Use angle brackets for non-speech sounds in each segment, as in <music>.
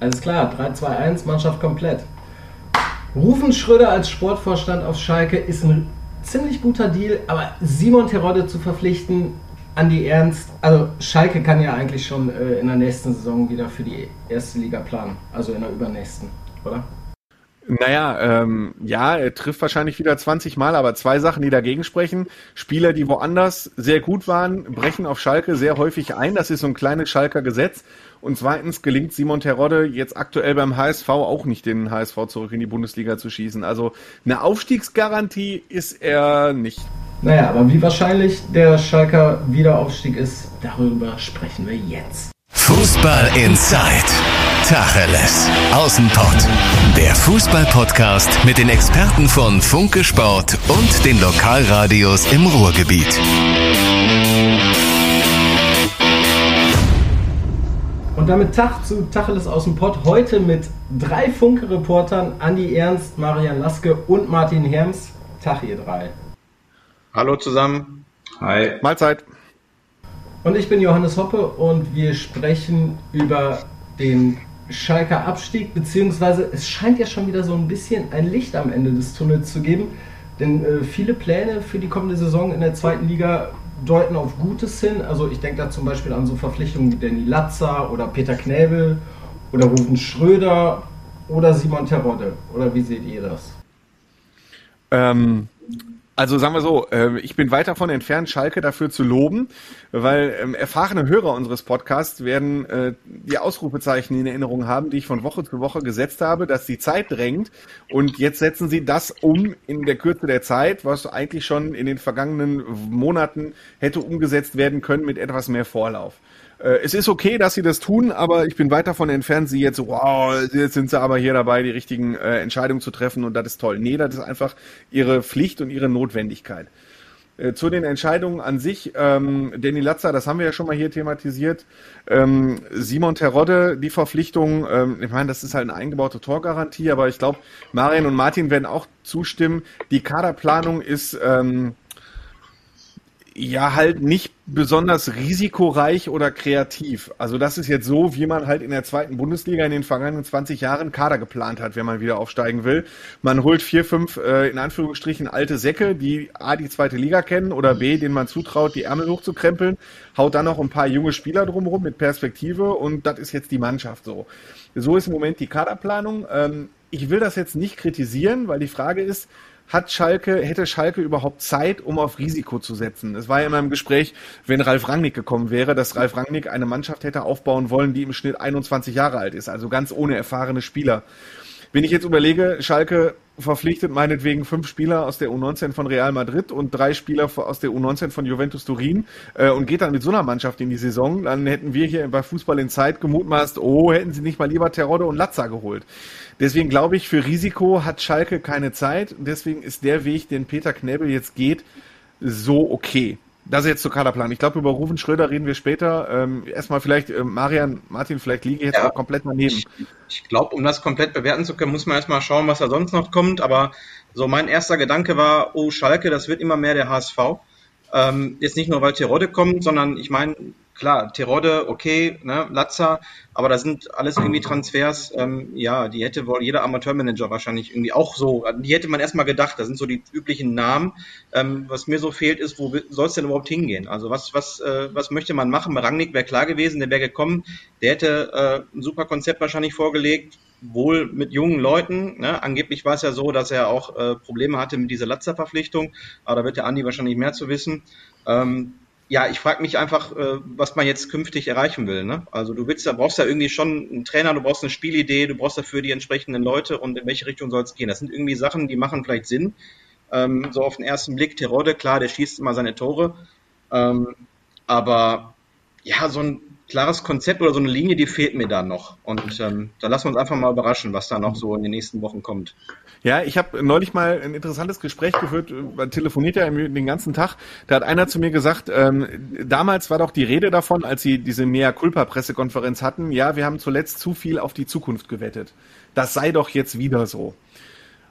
Alles klar, 3-2-1, Mannschaft komplett. Rufen Schröder als Sportvorstand auf Schalke ist ein ziemlich guter Deal, aber Simon Terodde zu verpflichten, Andi Ernst, also Schalke kann ja eigentlich schon äh, in der nächsten Saison wieder für die erste Liga planen, also in der übernächsten, oder? Naja, ähm, ja, er trifft wahrscheinlich wieder 20 Mal, aber zwei Sachen, die dagegen sprechen. Spieler, die woanders sehr gut waren, brechen auf Schalke sehr häufig ein. Das ist so ein kleines Schalker Gesetz. Und zweitens gelingt Simon Terodde jetzt aktuell beim HSV auch nicht, den HSV zurück in die Bundesliga zu schießen. Also eine Aufstiegsgarantie ist er nicht. Naja, aber wie wahrscheinlich der Schalker Wiederaufstieg ist, darüber sprechen wir jetzt. Fußball Inside. Tacheles. Außenpott. Der Fußball-Podcast mit den Experten von Funke Sport und den Lokalradios im Ruhrgebiet. Und damit Tag zu Tacheles aus dem Pott. Heute mit drei Funke-Reportern: Andi Ernst, Marian Laske und Martin Herms. Tag, ihr drei. Hallo zusammen. Hi. Mahlzeit. Und ich bin Johannes Hoppe und wir sprechen über den Schalker Abstieg, beziehungsweise es scheint ja schon wieder so ein bisschen ein Licht am Ende des Tunnels zu geben. Denn äh, viele Pläne für die kommende Saison in der zweiten Liga deuten auf Gutes hin. Also ich denke da zum Beispiel an so Verpflichtungen wie Danny Latzer oder Peter Knäbel oder Rufen Schröder oder Simon Terodde. Oder wie seht ihr das? Ähm, also sagen wir so, äh, ich bin weit davon entfernt, Schalke dafür zu loben, weil ähm, erfahrene Hörer unseres Podcasts werden äh, die Ausrufezeichen in Erinnerung haben, die ich von Woche zu Woche gesetzt habe, dass die Zeit drängt und jetzt setzen sie das um in der Kürze der Zeit, was eigentlich schon in den vergangenen Monaten hätte umgesetzt werden können mit etwas mehr Vorlauf. Äh, es ist okay, dass sie das tun, aber ich bin weit davon entfernt, sie jetzt, wow, jetzt sind sie aber hier dabei, die richtigen äh, Entscheidungen zu treffen und das ist toll. Nee, das ist einfach ihre Pflicht und ihre Notwendigkeit. Äh, zu den Entscheidungen an sich, ähm, Danny Latzer, das haben wir ja schon mal hier thematisiert. Ähm, Simon Terodde, die Verpflichtung, ähm, ich meine, das ist halt eine eingebaute Torgarantie, aber ich glaube, Marian und Martin werden auch zustimmen. Die Kaderplanung ist ähm, ja halt nicht besonders risikoreich oder kreativ. Also das ist jetzt so, wie man halt in der zweiten Bundesliga in den vergangenen 20 Jahren Kader geplant hat, wenn man wieder aufsteigen will. Man holt vier, fünf äh, in Anführungsstrichen alte Säcke, die A die zweite Liga kennen oder B, denen man zutraut, die Ärmel hochzukrempeln, haut dann noch ein paar junge Spieler drumherum mit Perspektive und das ist jetzt die Mannschaft so. So ist im Moment die Kaderplanung. Ähm, ich will das jetzt nicht kritisieren, weil die Frage ist, hat Schalke, hätte Schalke überhaupt Zeit, um auf Risiko zu setzen? Es war ja immer im Gespräch, wenn Ralf Rangnick gekommen wäre, dass Ralf Rangnick eine Mannschaft hätte aufbauen wollen, die im Schnitt 21 Jahre alt ist, also ganz ohne erfahrene Spieler. Wenn ich jetzt überlege, Schalke verpflichtet meinetwegen fünf Spieler aus der U19 von Real Madrid und drei Spieler aus der U19 von Juventus Turin äh, und geht dann mit so einer Mannschaft in die Saison, dann hätten wir hier bei Fußball in Zeit gemutmaßt, oh, hätten sie nicht mal lieber Terodde und Latza geholt. Deswegen glaube ich, für Risiko hat Schalke keine Zeit. Deswegen ist der Weg, den Peter Knebel jetzt geht, so okay. Das ist jetzt zur Kaderplan. Ich glaube, über Rufen Schröder reden wir später. Ähm, erstmal vielleicht, äh, Marian, Martin, vielleicht liege ich jetzt ja, auch komplett daneben. Ich, ich glaube, um das komplett bewerten zu können, muss man erstmal schauen, was da sonst noch kommt. Aber so mein erster Gedanke war, oh Schalke, das wird immer mehr der HSV. Ähm, jetzt nicht nur, weil Terodde kommt, sondern ich meine, klar, Terodde, okay, ne, Latza, aber da sind alles irgendwie Transfers, ähm, ja, die hätte wohl jeder Amateurmanager wahrscheinlich irgendwie auch so, die hätte man erstmal gedacht, das sind so die üblichen Namen. Ähm, was mir so fehlt, ist, wo soll es denn überhaupt hingehen? Also was, was, äh, was möchte man machen? Rangnick wäre klar gewesen, der wäre gekommen, der hätte äh, ein super Konzept wahrscheinlich vorgelegt, wohl mit jungen Leuten. Ne? Angeblich war es ja so, dass er auch äh, Probleme hatte mit dieser Latzer-Verpflichtung, aber da wird der Andi wahrscheinlich mehr zu wissen. Ähm, ja, ich frage mich einfach, äh, was man jetzt künftig erreichen will. Ne? Also du willst, da brauchst ja irgendwie schon einen Trainer, du brauchst eine Spielidee, du brauchst dafür die entsprechenden Leute und in welche Richtung soll es gehen. Das sind irgendwie Sachen, die machen vielleicht Sinn. Ähm, so auf den ersten Blick, Terodde, klar, der schießt immer seine Tore. Ähm, aber ja, so ein klares Konzept oder so eine Linie, die fehlt mir da noch. Und ähm, da lassen wir uns einfach mal überraschen, was da noch so in den nächsten Wochen kommt. Ja, ich habe neulich mal ein interessantes Gespräch geführt, man telefoniert ja den ganzen Tag. Da hat einer zu mir gesagt, ähm, damals war doch die Rede davon, als sie diese Mea Culpa Pressekonferenz hatten, ja, wir haben zuletzt zu viel auf die Zukunft gewettet. Das sei doch jetzt wieder so.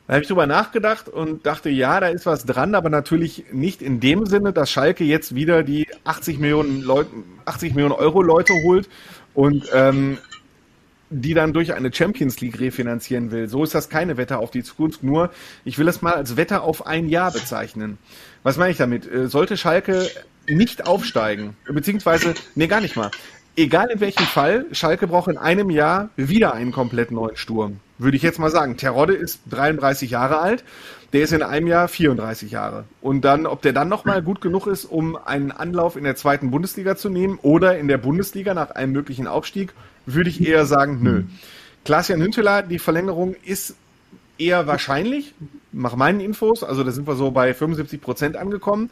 Da habe ich drüber nachgedacht und dachte, ja, da ist was dran, aber natürlich nicht in dem Sinne, dass Schalke jetzt wieder die 80 Millionen Leute, 80 Millionen Euro Leute holt und ähm, die dann durch eine Champions League refinanzieren will. So ist das keine Wette auf die Zukunft. Nur, ich will das mal als Wette auf ein Jahr bezeichnen. Was meine ich damit? Äh, sollte Schalke nicht aufsteigen, beziehungsweise, nee, gar nicht mal. Egal in welchem Fall, Schalke braucht in einem Jahr wieder einen komplett neuen Sturm. Würde ich jetzt mal sagen. Terodde ist 33 Jahre alt, der ist in einem Jahr 34 Jahre. Und dann, ob der dann nochmal gut genug ist, um einen Anlauf in der zweiten Bundesliga zu nehmen oder in der Bundesliga nach einem möglichen Aufstieg, würde ich eher sagen, nö. Klaas-Jan Hünteler, die Verlängerung ist eher wahrscheinlich, nach meinen Infos, also da sind wir so bei 75 Prozent angekommen.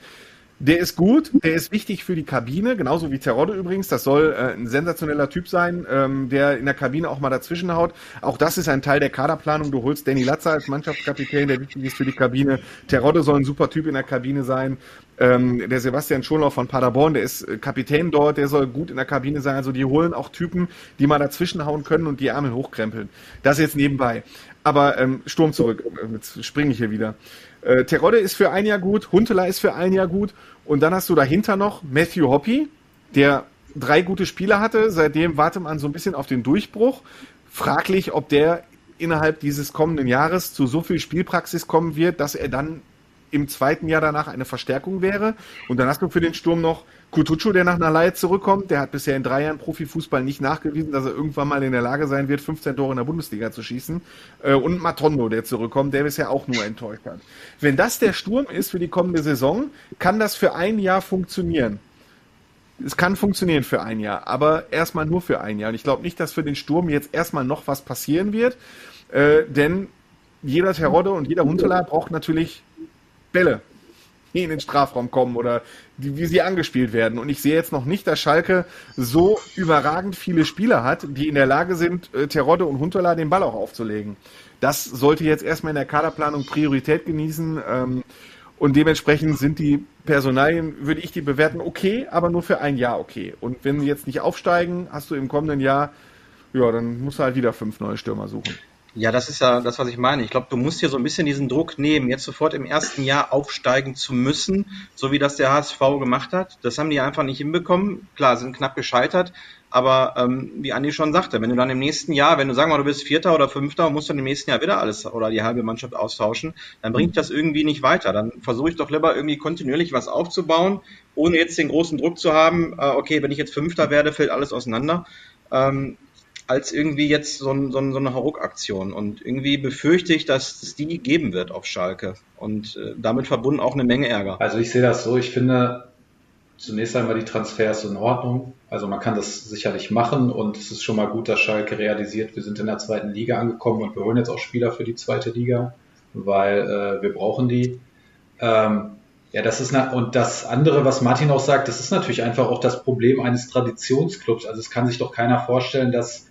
Der ist gut, der ist wichtig für die Kabine, genauso wie Terodde übrigens. Das soll äh, ein sensationeller Typ sein, ähm, der in der Kabine auch mal dazwischen haut. Auch das ist ein Teil der Kaderplanung. Du holst Danny Latzer als Mannschaftskapitän, der wichtig ist für die Kabine. Terodde soll ein super Typ in der Kabine sein. Ähm, der Sebastian Schonlauf von Paderborn, der ist äh, Kapitän dort, der soll gut in der Kabine sein. Also die holen auch Typen, die mal dazwischen hauen können und die Ärmel hochkrempeln. Das jetzt nebenbei. Aber ähm, Sturm zurück. Jetzt springe ich hier wieder. Äh, Terodde ist für ein Jahr gut, Huntela ist für ein Jahr gut und dann hast du dahinter noch Matthew Hoppy, der drei gute Spiele hatte. Seitdem wartet man so ein bisschen auf den Durchbruch. Fraglich, ob der innerhalb dieses kommenden Jahres zu so viel Spielpraxis kommen wird, dass er dann im zweiten Jahr danach eine Verstärkung wäre. Und dann hast du für den Sturm noch Kutucu, der nach einer Laie zurückkommt. Der hat bisher in drei Jahren Profifußball nicht nachgewiesen, dass er irgendwann mal in der Lage sein wird, 15 Tore in der Bundesliga zu schießen. Äh, und Matondo, der zurückkommt, der bisher auch nur enttäuscht hat. Wenn das der Sturm ist für die kommende Saison, kann das für ein Jahr funktionieren. Es kann funktionieren für ein Jahr, aber erstmal nur für ein Jahr. Und ich glaube nicht, dass für den Sturm jetzt erstmal noch was passieren wird, äh, denn jeder Terodde und jeder Huntelaar braucht natürlich Bälle, in den Strafraum kommen oder die, wie sie angespielt werden. Und ich sehe jetzt noch nicht, dass Schalke so überragend viele Spieler hat, die in der Lage sind, äh, Terodde und Huntelaar den Ball auch aufzulegen. Das sollte jetzt erstmal in der Kaderplanung Priorität genießen. Ähm, und dementsprechend sind die Personalien, würde ich die bewerten, okay, aber nur für ein Jahr okay. Und wenn sie jetzt nicht aufsteigen, hast du im kommenden Jahr, ja, dann musst du halt wieder fünf neue Stürmer suchen. Ja, das ist ja das, was ich meine. Ich glaube, du musst dir so ein bisschen diesen Druck nehmen, jetzt sofort im ersten Jahr aufsteigen zu müssen, so wie das der HSV gemacht hat. Das haben die einfach nicht hinbekommen. Klar, sind knapp gescheitert, aber ähm, wie Andi schon sagte, wenn du dann im nächsten Jahr, wenn du sagen wir du bist Vierter oder Fünfter und musst dann im nächsten Jahr wieder alles oder die halbe Mannschaft austauschen, dann bringt das irgendwie nicht weiter. Dann versuche ich doch lieber irgendwie kontinuierlich was aufzubauen, ohne jetzt den großen Druck zu haben, äh, okay, wenn ich jetzt Fünfter werde, fällt alles auseinander. Ähm, als irgendwie jetzt so, ein, so, ein, so eine Hauruck-Aktion. Und irgendwie befürchte ich, dass es die geben wird auf Schalke. Und äh, damit verbunden auch eine Menge Ärger. Also ich sehe das so, ich finde zunächst einmal die Transfers in Ordnung. Also man kann das sicherlich machen und es ist schon mal gut, dass Schalke realisiert, wir sind in der zweiten Liga angekommen und wir holen jetzt auch Spieler für die zweite Liga, weil äh, wir brauchen die. Ähm, ja, das ist und das andere, was Martin auch sagt, das ist natürlich einfach auch das Problem eines Traditionsclubs. Also es kann sich doch keiner vorstellen, dass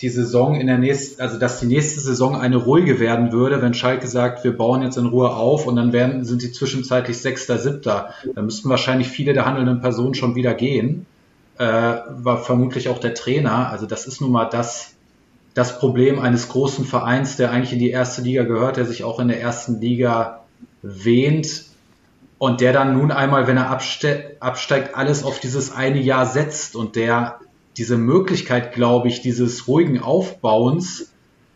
die Saison in der nächsten, also dass die nächste Saison eine ruhige werden würde, wenn Schalke sagt, wir bauen jetzt in Ruhe auf und dann werden, sind sie zwischenzeitlich Sechster, Siebter. Da müssten wahrscheinlich viele der handelnden Personen schon wieder gehen. Äh, war vermutlich auch der Trainer. Also das ist nun mal das, das Problem eines großen Vereins, der eigentlich in die erste Liga gehört, der sich auch in der ersten Liga wähnt und der dann nun einmal, wenn er abste absteigt, alles auf dieses eine Jahr setzt und der diese Möglichkeit, glaube ich, dieses ruhigen Aufbauens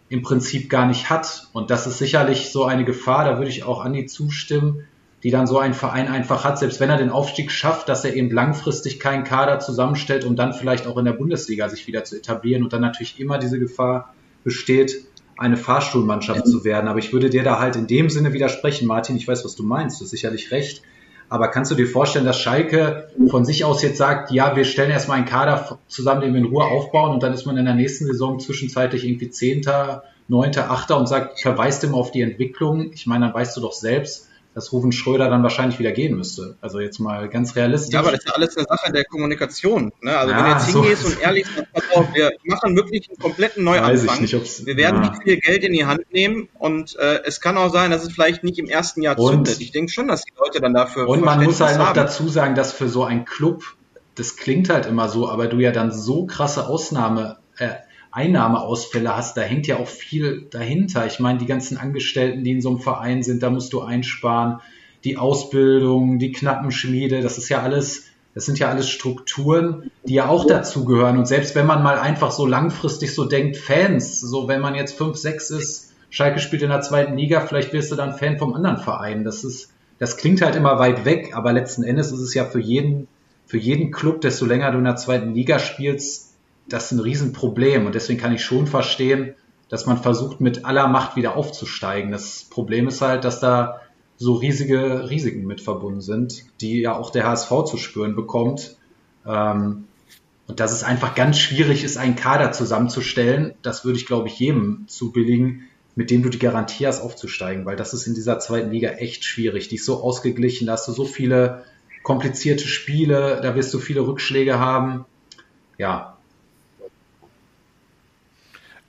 im Prinzip gar nicht hat. Und das ist sicherlich so eine Gefahr, da würde ich auch Andi zustimmen, die dann so ein Verein einfach hat, selbst wenn er den Aufstieg schafft, dass er eben langfristig keinen Kader zusammenstellt, um dann vielleicht auch in der Bundesliga sich wieder zu etablieren und dann natürlich immer diese Gefahr besteht, eine Fahrstuhlmannschaft zu werden. Aber ich würde dir da halt in dem Sinne widersprechen, Martin, ich weiß, was du meinst, du hast sicherlich recht. Aber kannst du dir vorstellen, dass Schalke von sich aus jetzt sagt, ja, wir stellen erstmal einen Kader zusammen, den wir in Ruhe aufbauen und dann ist man in der nächsten Saison zwischenzeitlich irgendwie Zehnter, Neunter, Achter und sagt, verweist immer auf die Entwicklung. Ich meine, dann weißt du doch selbst, dass Rufen Schröder dann wahrscheinlich wieder gehen müsste. Also jetzt mal ganz realistisch. Ja, aber das ist ja alles eine Sache der Kommunikation. Ne? Also ja, wenn du jetzt hingehst so. und ehrlich sagst, pass auf, wir machen wirklich einen kompletten Neuanfang. Nicht, wir werden ja. nicht viel Geld in die Hand nehmen und äh, es kann auch sein, dass es vielleicht nicht im ersten Jahr und, zündet. Ich denke schon, dass die Leute dann dafür Und man muss halt noch dazu sagen, dass für so einen Club, das klingt halt immer so, aber du ja dann so krasse Ausnahme äh, Einnahmeausfälle hast, da hängt ja auch viel dahinter. Ich meine, die ganzen Angestellten, die in so einem Verein sind, da musst du einsparen. Die Ausbildung, die Knappenschmiede, das ist ja alles Das sind ja alles Strukturen, die ja auch dazugehören. Und selbst wenn man mal einfach so langfristig so denkt, Fans, so wenn man jetzt 5, 6 ist, Schalke spielt in der zweiten Liga, vielleicht wirst du dann Fan vom anderen Verein. Das ist, das klingt halt immer weit weg, aber letzten Endes ist es ja für jeden, für jeden Club, desto länger du in der zweiten Liga spielst, das ist ein Riesenproblem. Und deswegen kann ich schon verstehen, dass man versucht, mit aller Macht wieder aufzusteigen. Das Problem ist halt, dass da so riesige Risiken mit verbunden sind, die ja auch der HSV zu spüren bekommt. Ähm, und dass es einfach ganz schwierig ist, einen Kader zusammenzustellen, das würde ich, glaube ich, jedem zubilligen, mit dem du die Garantie hast, aufzusteigen, weil das ist in dieser zweiten Liga echt schwierig. Die ist so ausgeglichen, da hast du so viele komplizierte Spiele, da wirst du viele Rückschläge haben. Ja,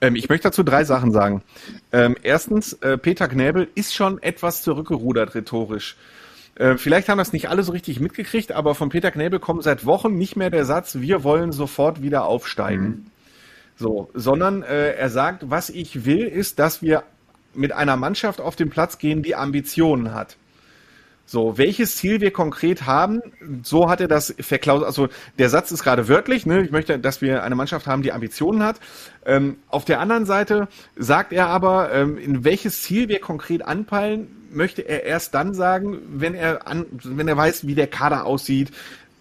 ähm, ich möchte dazu drei Sachen sagen. Ähm, erstens, äh, Peter Knäbel ist schon etwas zurückgerudert rhetorisch. Äh, vielleicht haben das nicht alle so richtig mitgekriegt, aber von Peter Knäbel kommt seit Wochen nicht mehr der Satz, wir wollen sofort wieder aufsteigen. Mhm. So, sondern äh, er sagt, was ich will, ist, dass wir mit einer Mannschaft auf den Platz gehen, die Ambitionen hat. So, welches Ziel wir konkret haben, so hat er das verklausert. Also der Satz ist gerade wörtlich, ne? ich möchte, dass wir eine Mannschaft haben, die Ambitionen hat. Ähm, auf der anderen Seite sagt er aber, ähm, in welches Ziel wir konkret anpeilen, möchte er erst dann sagen, wenn er an, wenn er weiß, wie der Kader aussieht,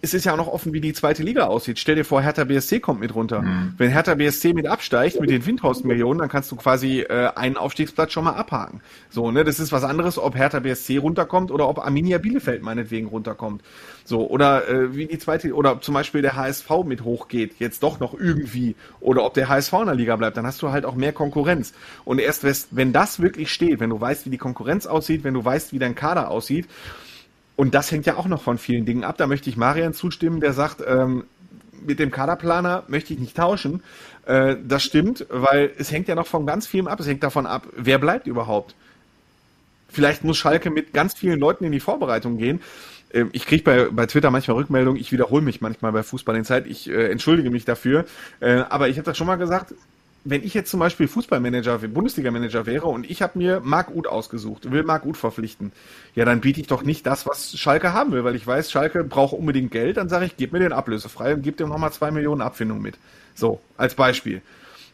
es ist ja auch noch offen, wie die zweite Liga aussieht. Stell dir vor, Hertha BSC kommt mit runter. Mhm. Wenn Hertha BSC mit absteigt, mit den Windhorst-Millionen, dann kannst du quasi äh, einen Aufstiegsplatz schon mal abhaken. So, ne, das ist was anderes, ob Hertha BSC runterkommt oder ob Arminia Bielefeld meinetwegen runterkommt. So, oder äh, wie die zweite, oder zum Beispiel der HSV mit hochgeht, jetzt doch noch irgendwie, oder ob der HSV in der Liga bleibt, dann hast du halt auch mehr Konkurrenz. Und erst wenn das wirklich steht, wenn du weißt, wie die Konkurrenz aussieht, wenn du weißt, wie dein Kader aussieht, und das hängt ja auch noch von vielen Dingen ab. Da möchte ich Marian zustimmen, der sagt, ähm, mit dem Kaderplaner möchte ich nicht tauschen. Äh, das stimmt, weil es hängt ja noch von ganz vielem ab. Es hängt davon ab, wer bleibt überhaupt. Vielleicht muss Schalke mit ganz vielen Leuten in die Vorbereitung gehen. Ähm, ich kriege bei, bei Twitter manchmal Rückmeldungen, ich wiederhole mich manchmal bei Fußball in Zeit, ich äh, entschuldige mich dafür. Äh, aber ich habe das schon mal gesagt, wenn ich jetzt zum Beispiel Fußballmanager, Bundesliga-Manager wäre und ich habe mir Marc Uth ausgesucht, will Marc Uth verpflichten, ja, dann biete ich doch nicht das, was Schalke haben will, weil ich weiß, Schalke braucht unbedingt Geld, dann sage ich, gib mir den ablösefrei und gib dem nochmal zwei Millionen Abfindung mit. So, als Beispiel.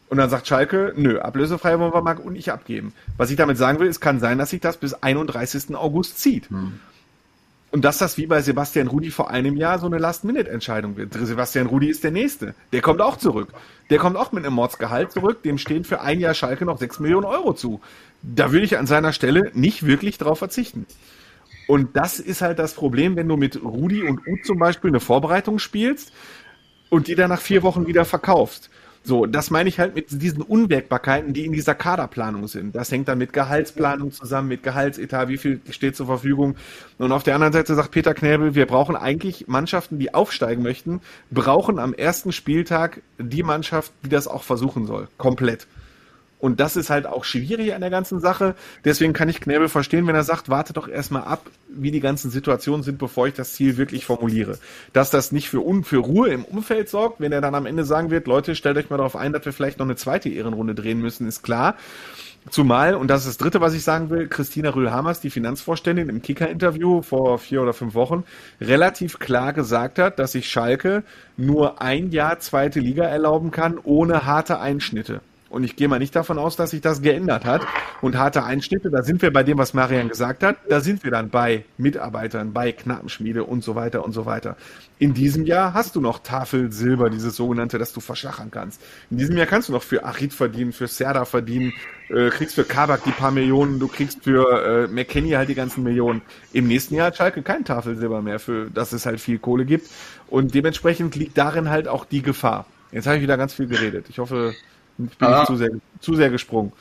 Und dann sagt Schalke, nö, ablösefrei wollen wir Marc und nicht abgeben. Was ich damit sagen will, es kann sein, dass sich das bis 31. August zieht. Hm. Und dass das wie bei Sebastian Rudi vor einem Jahr so eine Last-Minute-Entscheidung wird. Sebastian Rudi ist der Nächste. Der kommt auch zurück. Der kommt auch mit einem Mordsgehalt zurück. Dem stehen für ein Jahr Schalke noch sechs Millionen Euro zu. Da würde ich an seiner Stelle nicht wirklich drauf verzichten. Und das ist halt das Problem, wenn du mit Rudi und Uth zum Beispiel eine Vorbereitung spielst und die dann nach vier Wochen wieder verkaufst. So, das meine ich halt mit diesen Unwägbarkeiten, die in dieser Kaderplanung sind. Das hängt dann mit Gehaltsplanung zusammen, mit Gehaltsetat, wie viel steht zur Verfügung. Und auf der anderen Seite sagt Peter Knäbel, wir brauchen eigentlich Mannschaften, die aufsteigen möchten, brauchen am ersten Spieltag die Mannschaft, die das auch versuchen soll. Komplett. Und das ist halt auch schwierig an der ganzen Sache. Deswegen kann ich Knebel verstehen, wenn er sagt, warte doch erstmal ab, wie die ganzen Situationen sind, bevor ich das Ziel wirklich formuliere. Dass das nicht für, Un für Ruhe im Umfeld sorgt, wenn er dann am Ende sagen wird, Leute, stellt euch mal darauf ein, dass wir vielleicht noch eine zweite Ehrenrunde drehen müssen, ist klar. Zumal, und das ist das Dritte, was ich sagen will, Christina Rühl-Hamers, die Finanzvorständin, im Kicker-Interview vor vier oder fünf Wochen relativ klar gesagt hat, dass sich Schalke nur ein Jahr zweite Liga erlauben kann, ohne harte Einschnitte. Und ich gehe mal nicht davon aus, dass sich das geändert hat. Und harte Einschnitte, da sind wir bei dem, was Marian gesagt hat, da sind wir dann bei Mitarbeitern, bei Knappenschmiede und so weiter und so weiter. In diesem Jahr hast du noch Tafel Silber, dieses sogenannte, das du verschachern kannst. In diesem Jahr kannst du noch für Achid verdienen, für Serda verdienen, äh, kriegst für Kabak die paar Millionen, du kriegst für äh, McKenny halt die ganzen Millionen. Im nächsten Jahr hat Schalke kein Tafel Silber mehr, für dass es halt viel Kohle gibt. Und dementsprechend liegt darin halt auch die Gefahr. Jetzt habe ich wieder ganz viel geredet. Ich hoffe, ich bin zu, sehr, zu sehr gesprungen.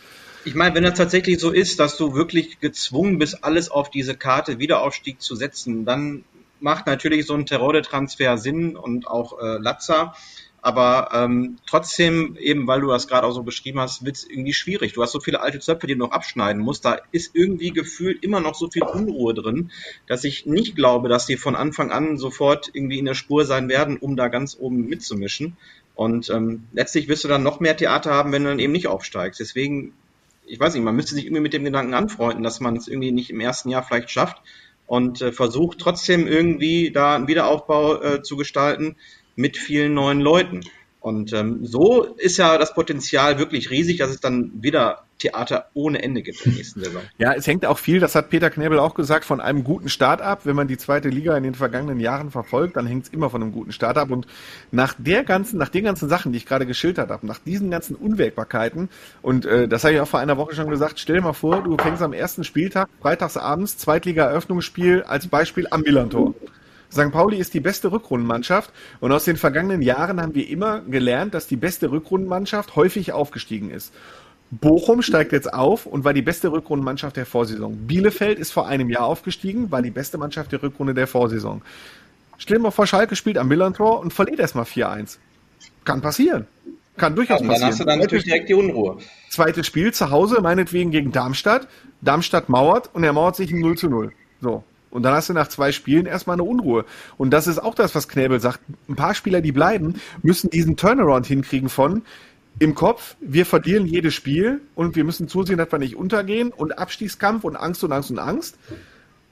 Ich meine, wenn das tatsächlich so ist, dass du wirklich gezwungen bist, alles auf diese Karte Wiederaufstieg zu setzen, dann macht natürlich so ein Terrode-Transfer Sinn und auch äh, Latza. Aber ähm, trotzdem, eben weil du das gerade auch so beschrieben hast, wird es irgendwie schwierig. Du hast so viele alte Zöpfe, die du noch abschneiden musst. Da ist irgendwie gefühlt immer noch so viel Unruhe drin, dass ich nicht glaube, dass die von Anfang an sofort irgendwie in der Spur sein werden, um da ganz oben mitzumischen. Und ähm, letztlich wirst du dann noch mehr Theater haben, wenn du dann eben nicht aufsteigst. Deswegen, ich weiß nicht, man müsste sich irgendwie mit dem Gedanken anfreunden, dass man es irgendwie nicht im ersten Jahr vielleicht schafft. und äh, versucht trotzdem irgendwie da einen Wiederaufbau äh, zu gestalten mit vielen neuen Leuten. Und ähm, so ist ja das Potenzial wirklich riesig, dass es dann wieder Theater ohne Ende gibt in der nächsten Saison. <laughs> Ja, es hängt auch viel, das hat Peter Knebel auch gesagt, von einem guten Start ab. Wenn man die zweite Liga in den vergangenen Jahren verfolgt, dann hängt es immer von einem guten Start ab. Und nach der ganzen, nach den ganzen Sachen, die ich gerade geschildert habe, nach diesen ganzen Unwägbarkeiten, und äh, das habe ich auch vor einer Woche schon gesagt, stell dir mal vor, du fängst am ersten Spieltag, freitagsabends, Zweitliga-Eröffnungsspiel als Beispiel am Millantor. St. Pauli ist die beste Rückrundenmannschaft und aus den vergangenen Jahren haben wir immer gelernt, dass die beste Rückrundenmannschaft häufig aufgestiegen ist. Bochum steigt jetzt auf und war die beste Rückrundenmannschaft der Vorsaison. Bielefeld ist vor einem Jahr aufgestiegen, war die beste Mannschaft der Rückrunde der Vorsaison. Stell dir mal vor, Schalke spielt am Millantor und verliert erstmal 4-1. Kann passieren. Kann durchaus passieren. Dann hast du dann natürlich direkt die Unruhe. Zweites Spiel zu Hause, meinetwegen gegen Darmstadt. Darmstadt mauert und er mauert sich ein 0 zu 0. So. Und dann hast du nach zwei Spielen erstmal eine Unruhe. Und das ist auch das, was Knäbel sagt. Ein paar Spieler, die bleiben, müssen diesen Turnaround hinkriegen von im Kopf, wir verlieren jedes Spiel und wir müssen zusehen, dass wir nicht untergehen und Abstiegskampf und Angst und Angst und Angst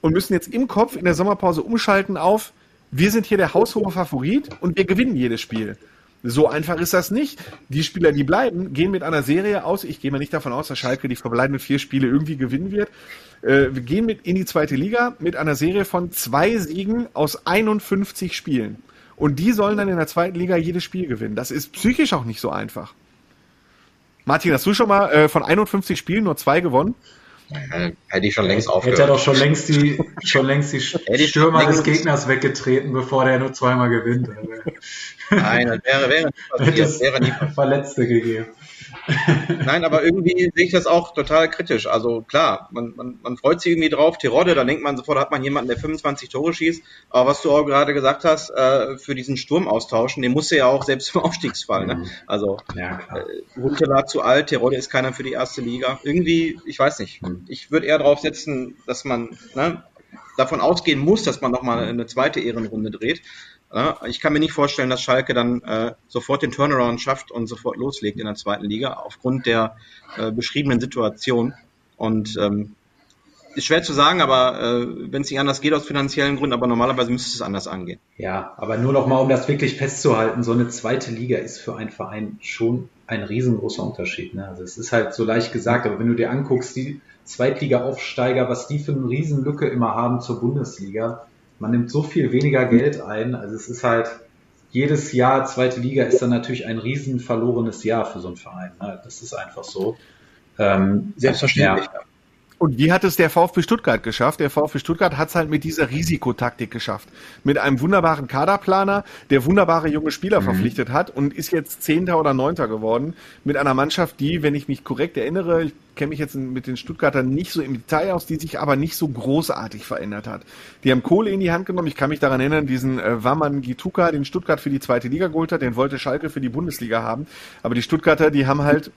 und müssen jetzt im Kopf in der Sommerpause umschalten auf, wir sind hier der haushohe Favorit und wir gewinnen jedes Spiel. So einfach ist das nicht. Die Spieler, die bleiben, gehen mit einer Serie aus. Ich gehe mal nicht davon aus, dass Schalke die verbleibenden vier Spiele irgendwie gewinnen wird. Äh, wir gehen mit in die zweite Liga mit einer Serie von zwei Siegen aus 51 Spielen. Und die sollen dann in der zweiten Liga jedes Spiel gewinnen. Das ist psychisch auch nicht so einfach. Martin, hast du schon mal äh, von 51 Spielen nur zwei gewonnen? Äh, hätte ich schon längst aufgehört. Hätte er doch schon längst die, schon längst die <laughs> Stürmer des Gegners weggetreten, bevor der nur zweimal gewinnt. <laughs> Nein, das wäre, wäre nicht passiert. Wäre nie Verletzte gegeben. Nein, aber irgendwie sehe ich das auch total kritisch. Also klar, man, man, man freut sich irgendwie drauf. Tirode, da denkt man sofort, hat man jemanden, der 25 Tore schießt. Aber was du auch gerade gesagt hast, äh, für diesen Sturm austauschen, den musst du ja auch selbst <laughs> im Aufstiegsfall. Ne? Mhm. Also ja, äh, Huntelaar zu alt, Tirode ist keiner für die erste Liga. Irgendwie, ich weiß nicht. Mhm. Ich würde eher darauf setzen, dass man ne, davon ausgehen muss, dass man nochmal eine zweite Ehrenrunde dreht. Ich kann mir nicht vorstellen, dass Schalke dann äh, sofort den Turnaround schafft und sofort loslegt in der zweiten Liga aufgrund der äh, beschriebenen Situation. Und ähm, ist schwer zu sagen, aber äh, wenn es nicht anders geht aus finanziellen Gründen, aber normalerweise müsste es anders angehen. Ja, aber nur noch mal, um das wirklich festzuhalten, so eine zweite Liga ist für einen Verein schon ein riesengroßer Unterschied. Ne? Also es ist halt so leicht gesagt, aber wenn du dir anguckst, die Zweitliga-Aufsteiger, was die für eine Riesenlücke immer haben zur Bundesliga, man nimmt so viel weniger Geld ein. Also es ist halt, jedes Jahr zweite Liga ist dann natürlich ein riesen verlorenes Jahr für so einen Verein. Ne? Das ist einfach so. Ähm, Selbstverständlich. Ja. Und wie hat es der VfB Stuttgart geschafft? Der VfB Stuttgart hat es halt mit dieser Risikotaktik geschafft. Mit einem wunderbaren Kaderplaner, der wunderbare junge Spieler mhm. verpflichtet hat und ist jetzt Zehnter oder Neunter geworden. Mit einer Mannschaft, die, wenn ich mich korrekt erinnere, ich kenne mich jetzt mit den Stuttgartern nicht so im Detail aus, die sich aber nicht so großartig verändert hat. Die haben Kohle in die Hand genommen. Ich kann mich daran erinnern, diesen äh, Waman Gituka, den Stuttgart für die zweite Liga geholt hat, den wollte Schalke für die Bundesliga haben. Aber die Stuttgarter, die haben halt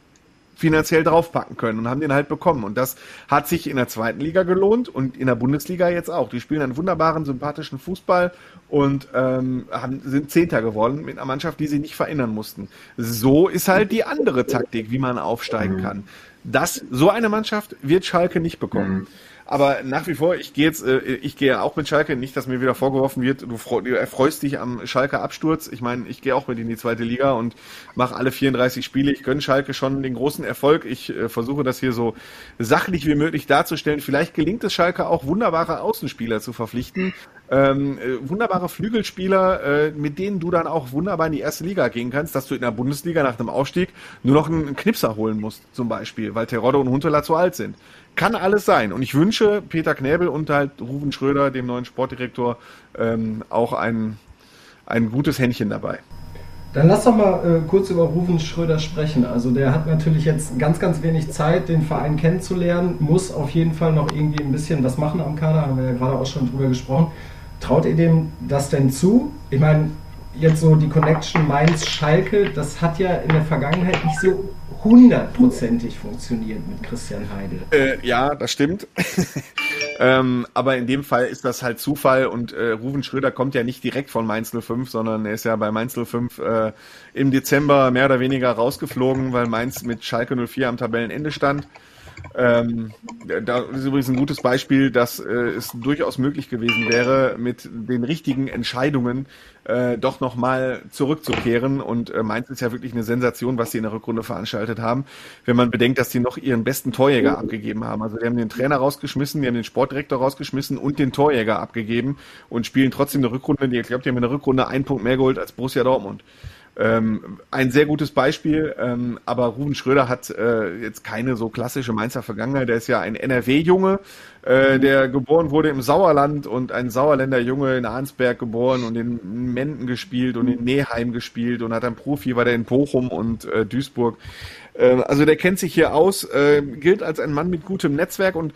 finanziell draufpacken können und haben den halt bekommen. Und das hat sich in der zweiten Liga gelohnt und in der Bundesliga jetzt auch. Die spielen einen wunderbaren, sympathischen Fußball und ähm, haben, sind Zehnter geworden mit einer Mannschaft, die sie nicht verändern mussten. So ist halt die andere Taktik, wie man aufsteigen mhm. kann. Das, so eine Mannschaft wird Schalke nicht bekommen. Aber nach wie vor, ich gehe jetzt, äh, ich gehe auch mit Schalke, nicht, dass mir wieder vorgeworfen wird, du, du erfreust dich am Schalke Absturz. Ich meine, ich gehe auch mit in die zweite Liga und mache alle 34 Spiele. Ich gönne Schalke schon den großen Erfolg. Ich äh, versuche das hier so sachlich wie möglich darzustellen. Vielleicht gelingt es Schalke auch, wunderbare Außenspieler zu verpflichten. Ähm, äh, wunderbare Flügelspieler, äh, mit denen du dann auch wunderbar in die erste Liga gehen kannst, dass du in der Bundesliga nach dem Aufstieg nur noch einen Knipser holen musst, zum Beispiel, weil Terodde und Huntela zu alt sind. Kann alles sein. Und ich wünsche Peter Knäbel und halt Ruven Schröder, dem neuen Sportdirektor, ähm, auch ein, ein gutes Händchen dabei. Dann lass doch mal äh, kurz über Ruven Schröder sprechen. Also der hat natürlich jetzt ganz, ganz wenig Zeit, den Verein kennenzulernen, muss auf jeden Fall noch irgendwie ein bisschen was machen am Kader, haben wir ja gerade auch schon drüber gesprochen. Traut ihr dem das denn zu? Ich meine, jetzt so die Connection Mainz-Schalke, das hat ja in der Vergangenheit nicht so hundertprozentig funktioniert mit Christian Heidel. Äh, ja, das stimmt. <laughs> ähm, aber in dem Fall ist das halt Zufall und äh, Ruven Schröder kommt ja nicht direkt von Mainz 05, sondern er ist ja bei Mainz 05 äh, im Dezember mehr oder weniger rausgeflogen, weil Mainz mit Schalke 04 am Tabellenende stand. Ähm, da ist übrigens ein gutes Beispiel, dass äh, es durchaus möglich gewesen wäre, mit den richtigen Entscheidungen äh, doch nochmal zurückzukehren. Und äh, Mainz ist ja wirklich eine Sensation, was sie in der Rückrunde veranstaltet haben, wenn man bedenkt, dass sie noch ihren besten Torjäger abgegeben haben. Also die haben den Trainer rausgeschmissen, die haben den Sportdirektor rausgeschmissen und den Torjäger abgegeben und spielen trotzdem eine Rückrunde. Ich glaube, die haben in der Rückrunde einen Punkt mehr geholt als Borussia Dortmund. Ähm, ein sehr gutes Beispiel, ähm, aber Ruben Schröder hat äh, jetzt keine so klassische Mainzer Vergangenheit. Der ist ja ein NRW-Junge, äh, der geboren wurde im Sauerland und ein Sauerländer Junge in Arnsberg geboren und in Menden gespielt und in Neheim gespielt und hat ein Profi, war der in Bochum und äh, Duisburg. Äh, also der kennt sich hier aus, äh, gilt als ein Mann mit gutem Netzwerk und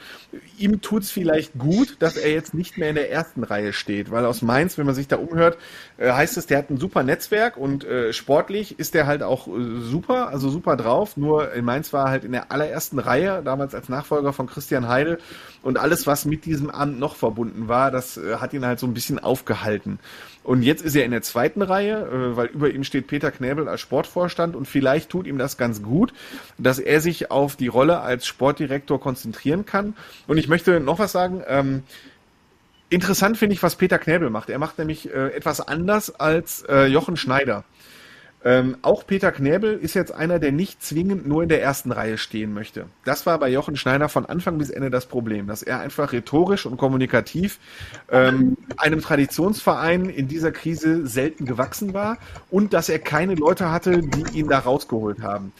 ihm tut's vielleicht gut, dass er jetzt nicht mehr in der ersten Reihe steht, weil aus Mainz, wenn man sich da umhört, äh, heißt es, der hat ein super Netzwerk und äh, sportlich ist der halt auch äh, super, also super drauf. Nur in Mainz war er halt in der allerersten Reihe, damals als Nachfolger von Christian Heidel und alles, was mit diesem Amt noch verbunden war, das äh, hat ihn halt so ein bisschen aufgehalten. Und jetzt ist er in der zweiten Reihe, äh, weil über ihm steht Peter Knäbel als Sportvorstand und vielleicht tut ihm das ganz gut, dass er sich auf die Rolle als Sportdirektor konzentrieren kann. Und ich möchte noch was sagen. Ähm, interessant finde ich, was Peter Knäbel macht. Er macht nämlich äh, etwas anders als äh, Jochen Schneider. Ähm, auch Peter Knäbel ist jetzt einer, der nicht zwingend nur in der ersten Reihe stehen möchte. Das war bei Jochen Schneider von Anfang bis Ende das Problem, dass er einfach rhetorisch und kommunikativ ähm, einem Traditionsverein in dieser Krise selten gewachsen war und dass er keine Leute hatte, die ihn da rausgeholt haben.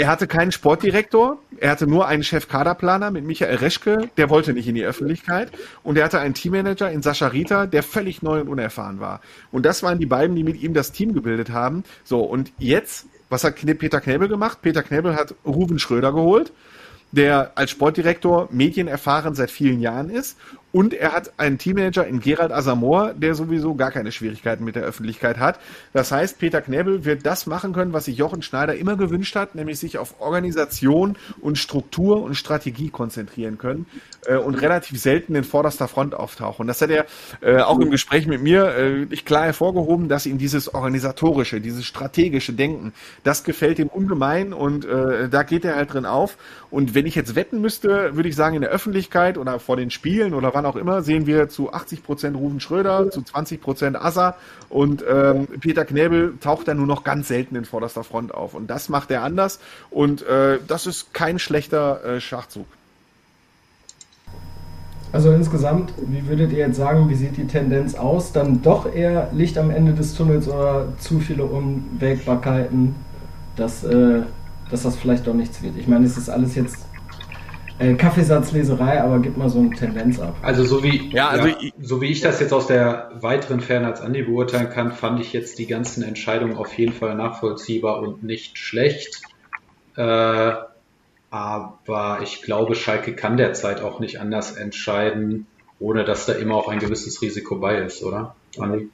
Er hatte keinen Sportdirektor, er hatte nur einen Chef-Kaderplaner mit Michael Reschke, der wollte nicht in die Öffentlichkeit. Und er hatte einen Teammanager in Sascha Rita, der völlig neu und unerfahren war. Und das waren die beiden, die mit ihm das Team gebildet haben. So, und jetzt, was hat Peter Knebel gemacht? Peter Knebel hat Ruben Schröder geholt, der als Sportdirektor medienerfahren seit vielen Jahren ist und er hat einen Teammanager in Gerald Asamor, der sowieso gar keine Schwierigkeiten mit der Öffentlichkeit hat. Das heißt, Peter Knebel wird das machen können, was sich Jochen Schneider immer gewünscht hat, nämlich sich auf Organisation und Struktur und Strategie konzentrieren können äh, und relativ selten in vorderster Front auftauchen. Und das hat er äh, auch im Gespräch mit mir äh, klar hervorgehoben, dass ihm dieses organisatorische, dieses strategische Denken, das gefällt ihm ungemein und äh, da geht er halt drin auf. Und wenn ich jetzt wetten müsste, würde ich sagen, in der Öffentlichkeit oder vor den Spielen oder wann auch immer, sehen wir zu 80 Prozent Rufen Schröder, zu 20 Prozent Assa und ähm, Peter Knäbel taucht dann nur noch ganz selten in vorderster Front auf. Und das macht er anders und äh, das ist kein schlechter äh, Schachzug. Also insgesamt, wie würdet ihr jetzt sagen, wie sieht die Tendenz aus? Dann doch eher Licht am Ende des Tunnels oder zu viele Unwägbarkeiten, dass, äh, dass das vielleicht doch nichts wird? Ich meine, es ist alles jetzt äh, Kaffeesatzleserei, aber gib mal so eine Tendenz ab. Also so wie, ja, also ja, so wie ich das jetzt aus der weiteren Ferne als Andi beurteilen kann, fand ich jetzt die ganzen Entscheidungen auf jeden Fall nachvollziehbar und nicht schlecht. Äh, aber ich glaube, Schalke kann derzeit auch nicht anders entscheiden, ohne dass da immer auch ein gewisses Risiko bei ist, oder? Andi?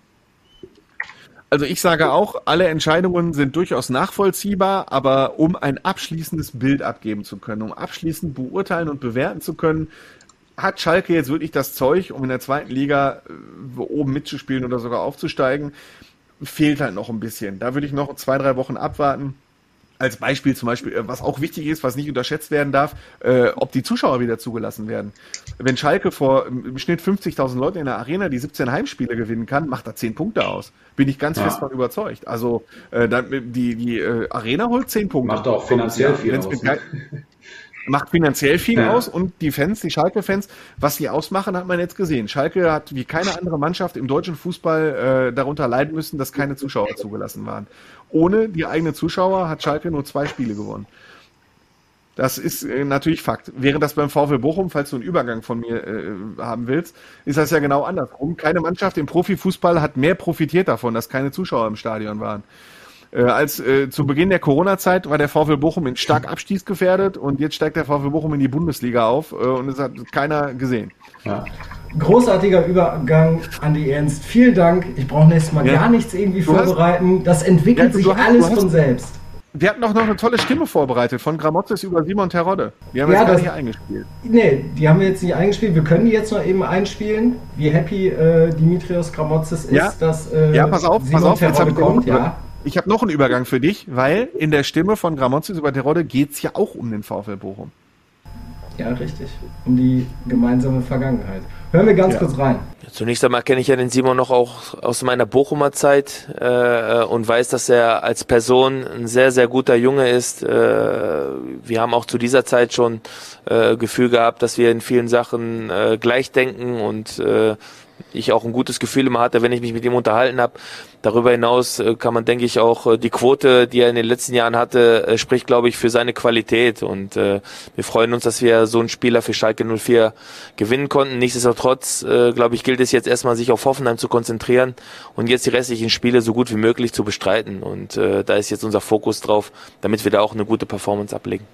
Also ich sage auch, alle Entscheidungen sind durchaus nachvollziehbar, aber um ein abschließendes Bild abgeben zu können, um abschließend beurteilen und bewerten zu können, hat Schalke jetzt wirklich das Zeug, um in der zweiten Liga äh, oben mitzuspielen oder sogar aufzusteigen, fehlt halt noch ein bisschen. Da würde ich noch zwei, drei Wochen abwarten als Beispiel zum Beispiel, äh, was auch wichtig ist, was nicht unterschätzt werden darf, äh, ob die Zuschauer wieder zugelassen werden. Wenn Schalke vor im Schnitt 50.000 Leuten in der Arena die 17 Heimspiele gewinnen kann, macht er 10 Punkte aus. Bin ich ganz ja. fest von überzeugt. Also äh, die, die äh, Arena holt 10 Punkte. Macht auch finanziell viel aus. Ne? Macht finanziell viel ja. aus und die Fans, die Schalke-Fans, was sie ausmachen, hat man jetzt gesehen. Schalke hat wie keine andere Mannschaft im deutschen Fußball äh, darunter leiden müssen, dass keine Zuschauer zugelassen waren. Ohne die eigenen Zuschauer hat Schalke nur zwei Spiele gewonnen. Das ist äh, natürlich Fakt. Während das beim VfL Bochum, falls du einen Übergang von mir äh, haben willst, ist das ja genau andersrum. Keine Mannschaft im Profifußball hat mehr profitiert davon, dass keine Zuschauer im Stadion waren. Äh, als äh, zu Beginn der Corona-Zeit war der VfL Bochum in stark abstiegsgefährdet und jetzt steigt der VfL Bochum in die Bundesliga auf äh, und es hat keiner gesehen. Ja. Großartiger Übergang, Andi Ernst. Vielen Dank. Ich brauche nächstes Mal ja. gar nichts irgendwie du vorbereiten. Hast, das entwickelt ja, sich hast, alles hast, von selbst. Wir hatten auch noch eine tolle Stimme vorbereitet von Gramotzes über Simon Terodde. Die haben wir ja, jetzt gar nicht eingespielt. Nee, die haben wir jetzt nicht eingespielt. Wir können die jetzt noch eben einspielen, wie happy äh, Dimitrios Gramotzes ist, ja. dass äh, ja, pass auf, Simon pass auf, Terodde kommt. Ja. Ich habe noch einen Übergang für dich, weil in der Stimme von Gramonzis über Terodde geht's ja auch um den VfL Bochum. Ja, richtig. Um die gemeinsame Vergangenheit. Hören wir ganz ja. kurz rein. Zunächst einmal kenne ich ja den Simon noch auch aus meiner Bochumer Zeit äh, und weiß, dass er als Person ein sehr, sehr guter Junge ist. Äh, wir haben auch zu dieser Zeit schon äh, Gefühl gehabt, dass wir in vielen Sachen äh, gleich denken und äh, ich auch ein gutes Gefühl immer hatte, wenn ich mich mit ihm unterhalten habe. Darüber hinaus äh, kann man, denke ich, auch äh, die Quote, die er in den letzten Jahren hatte, äh, spricht, glaube ich, für seine Qualität. Und wir freuen uns, dass wir so einen Spieler für Schalke 04 gewinnen konnten. Nichtsdestotrotz, glaube ich, gilt es jetzt erstmal, sich auf Hoffenheim zu konzentrieren und jetzt die restlichen Spiele so gut wie möglich zu bestreiten. Und da ist jetzt unser Fokus drauf, damit wir da auch eine gute Performance ablegen.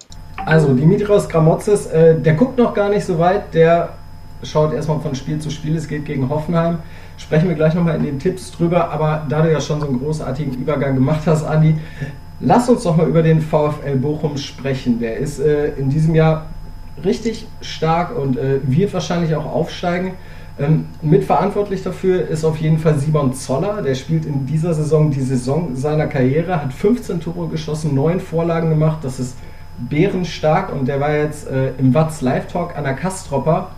Also Dimitrios Gramotzes, der guckt noch gar nicht so weit, der schaut erstmal von Spiel zu Spiel. Es geht gegen Hoffenheim. Sprechen wir gleich nochmal in den Tipps drüber. Aber da du ja schon so einen großartigen Übergang gemacht hast, Andi, lass uns doch mal über den VfL Bochum sprechen. Der ist äh, in diesem Jahr richtig stark und äh, wird wahrscheinlich auch aufsteigen. Ähm, mitverantwortlich dafür ist auf jeden Fall Simon Zoller. Der spielt in dieser Saison die Saison seiner Karriere, hat 15 Tore geschossen, 9 Vorlagen gemacht. Das ist bärenstark und der war jetzt äh, im Watz Live Talk an der Kastropper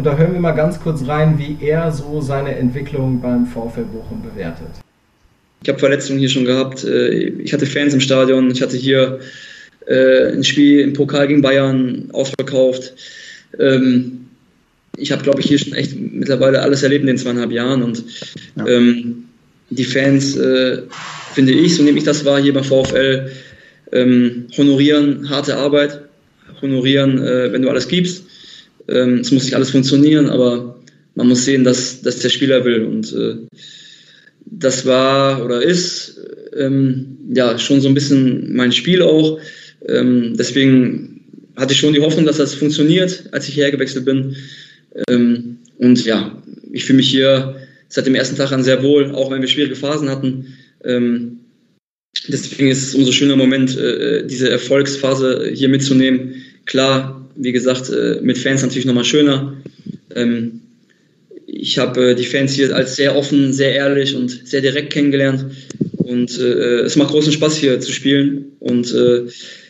und da hören wir mal ganz kurz rein, wie er so seine Entwicklung beim VfL Bochum bewertet. Ich habe Verletzungen hier schon gehabt. Äh, ich hatte Fans im Stadion. Ich hatte hier äh, ein Spiel im Pokal gegen Bayern ausverkauft. Ähm, ich habe, glaube ich, hier schon echt mittlerweile alles erlebt in den zweieinhalb Jahren. Und ja. ähm, die Fans, äh, finde ich, so nehme ich das wahr hier beim VfL, ähm, honorieren harte Arbeit, honorieren, wenn du alles gibst. Ähm, es muss nicht alles funktionieren, aber man muss sehen, dass, dass der Spieler will. Und äh, das war oder ist ähm, ja schon so ein bisschen mein Spiel auch. Ähm, deswegen hatte ich schon die Hoffnung, dass das funktioniert, als ich hierher gewechselt bin. Ähm, und ja, ich fühle mich hier seit dem ersten Tag an sehr wohl, auch wenn wir schwierige Phasen hatten. Ähm, deswegen ist es umso schöner Moment, äh, diese Erfolgsphase hier mitzunehmen. Klar, wie gesagt, äh, mit Fans natürlich nochmal schöner. Ähm, ich habe äh, die Fans hier als sehr offen, sehr ehrlich und sehr direkt kennengelernt. Und äh, es macht großen Spaß hier zu spielen. Und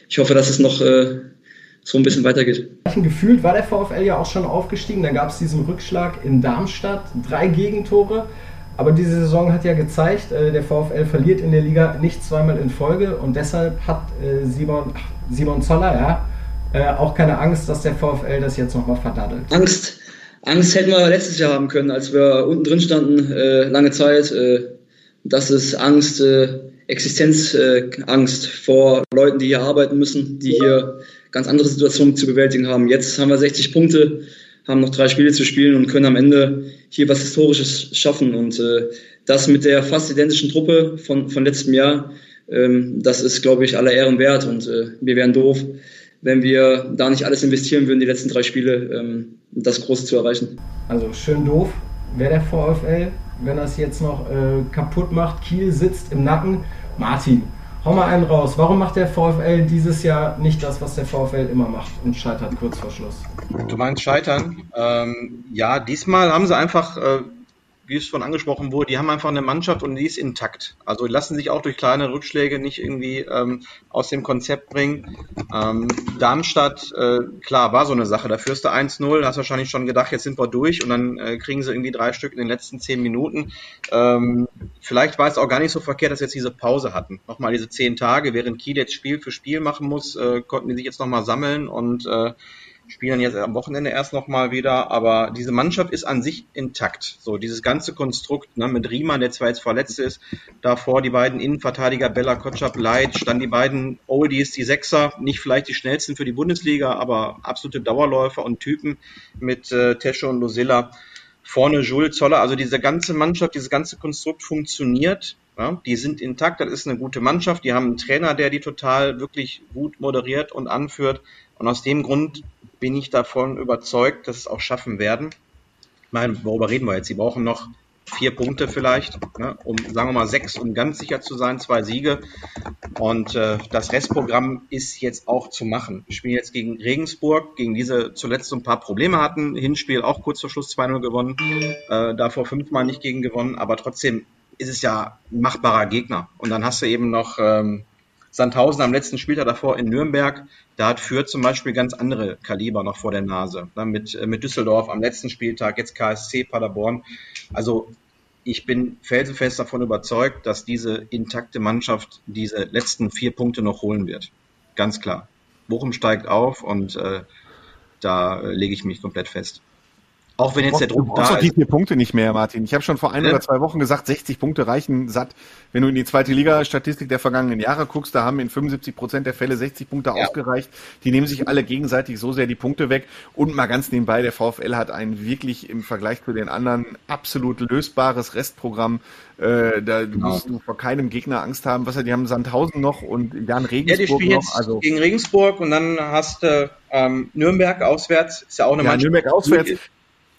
ich hoffe, dass es noch so ein bisschen weitergeht. Gefühlt war der VfL ja auch schon aufgestiegen. Da gab es diesen Rückschlag in Darmstadt, drei Gegentore. Aber diese Saison hat ja gezeigt, der VfL verliert in der Liga nicht zweimal in Folge und deshalb hat Simon, Simon Zoller ja, äh, auch keine Angst, dass der VfL das jetzt nochmal verdaddelt. Angst. Angst hätten wir letztes Jahr haben können, als wir unten drin standen, äh, lange Zeit. Äh, das ist Angst, äh, Existenzangst vor Leuten, die hier arbeiten müssen, die hier ganz andere Situationen zu bewältigen haben. Jetzt haben wir 60 Punkte, haben noch drei Spiele zu spielen und können am Ende hier was Historisches schaffen. Und äh, das mit der fast identischen Truppe von, von letztem Jahr, ähm, das ist, glaube ich, aller Ehren wert. Und äh, wir wären doof, wenn wir da nicht alles investieren würden, die letzten drei Spiele, ähm, das Große zu erreichen. Also schön doof wäre der VfL, wenn er es jetzt noch äh, kaputt macht. Kiel sitzt im Nacken. Martin, hau mal einen raus. Warum macht der VfL dieses Jahr nicht das, was der VfL immer macht und scheitert kurz vor Schluss? Du meinst scheitern? Ähm, ja, diesmal haben sie einfach äh, wie es schon angesprochen wurde, die haben einfach eine Mannschaft und die ist intakt. Also lassen sich auch durch kleine Rückschläge nicht irgendwie ähm, aus dem Konzept bringen. Ähm, Darmstadt, äh, klar, war so eine Sache. Da führst du 1-0, hast wahrscheinlich schon gedacht, jetzt sind wir durch und dann äh, kriegen sie irgendwie drei Stück in den letzten zehn Minuten. Ähm, vielleicht war es auch gar nicht so verkehrt, dass sie jetzt diese Pause hatten. Nochmal diese zehn Tage, während Kiel jetzt Spiel für Spiel machen muss, äh, konnten die sich jetzt nochmal sammeln und äh, spielen jetzt am Wochenende erst nochmal wieder, aber diese Mannschaft ist an sich intakt. So, dieses ganze Konstrukt ne, mit Riemann, der zwar jetzt verletzt ist, davor die beiden Innenverteidiger Bella Kotschap, Leitsch, dann die beiden Oldies, die Sechser, nicht vielleicht die schnellsten für die Bundesliga, aber absolute Dauerläufer und Typen mit äh, Tesche und Lucilla. Vorne Jules Zoller, also diese ganze Mannschaft, dieses ganze Konstrukt funktioniert. Ja, die sind intakt, das ist eine gute Mannschaft. Die haben einen Trainer, der die total wirklich gut moderiert und anführt. Und aus dem Grund bin ich davon überzeugt, dass es auch schaffen werden. Ich meine, worüber reden wir jetzt? Sie brauchen noch vier Punkte vielleicht, ne, um, sagen wir mal, sechs, um ganz sicher zu sein, zwei Siege. Und äh, das Restprogramm ist jetzt auch zu machen. Wir spielen jetzt gegen Regensburg, gegen diese zuletzt so ein paar Probleme hatten. Hinspiel auch kurz vor Schluss 2-0 gewonnen, äh, davor fünfmal nicht gegen gewonnen, aber trotzdem ist es ja ein machbarer Gegner. Und dann hast du eben noch ähm, Sandhausen am letzten Spieltag davor in Nürnberg, da hat Fürth zum Beispiel ganz andere Kaliber noch vor der Nase. Dann mit, äh, mit Düsseldorf am letzten Spieltag, jetzt KSC Paderborn. Also ich bin felsenfest davon überzeugt, dass diese intakte Mannschaft diese letzten vier Punkte noch holen wird. Ganz klar. Bochum steigt auf und äh, da äh, lege ich mich komplett fest. Auch wenn jetzt der Druck da ist. die vier Punkte nicht mehr, Martin. Ich habe schon vor ein ja. oder zwei Wochen gesagt, 60 Punkte reichen satt. Wenn du in die zweite Liga-Statistik der vergangenen Jahre guckst, da haben in 75 Prozent der Fälle 60 Punkte ja. ausgereicht. Die nehmen sich alle gegenseitig so sehr die Punkte weg. Und mal ganz nebenbei, der VfL hat ein wirklich im Vergleich zu den anderen absolut lösbares Restprogramm. Äh, da genau. musst du vor keinem Gegner Angst haben. Was die haben Sandhausen noch und Jan Regensburg ja, die spielen noch. Jetzt also gegen Regensburg und dann hast du ähm, Nürnberg auswärts. Ist ja auch eine ja, Mannschaft. Nürnberg auswärts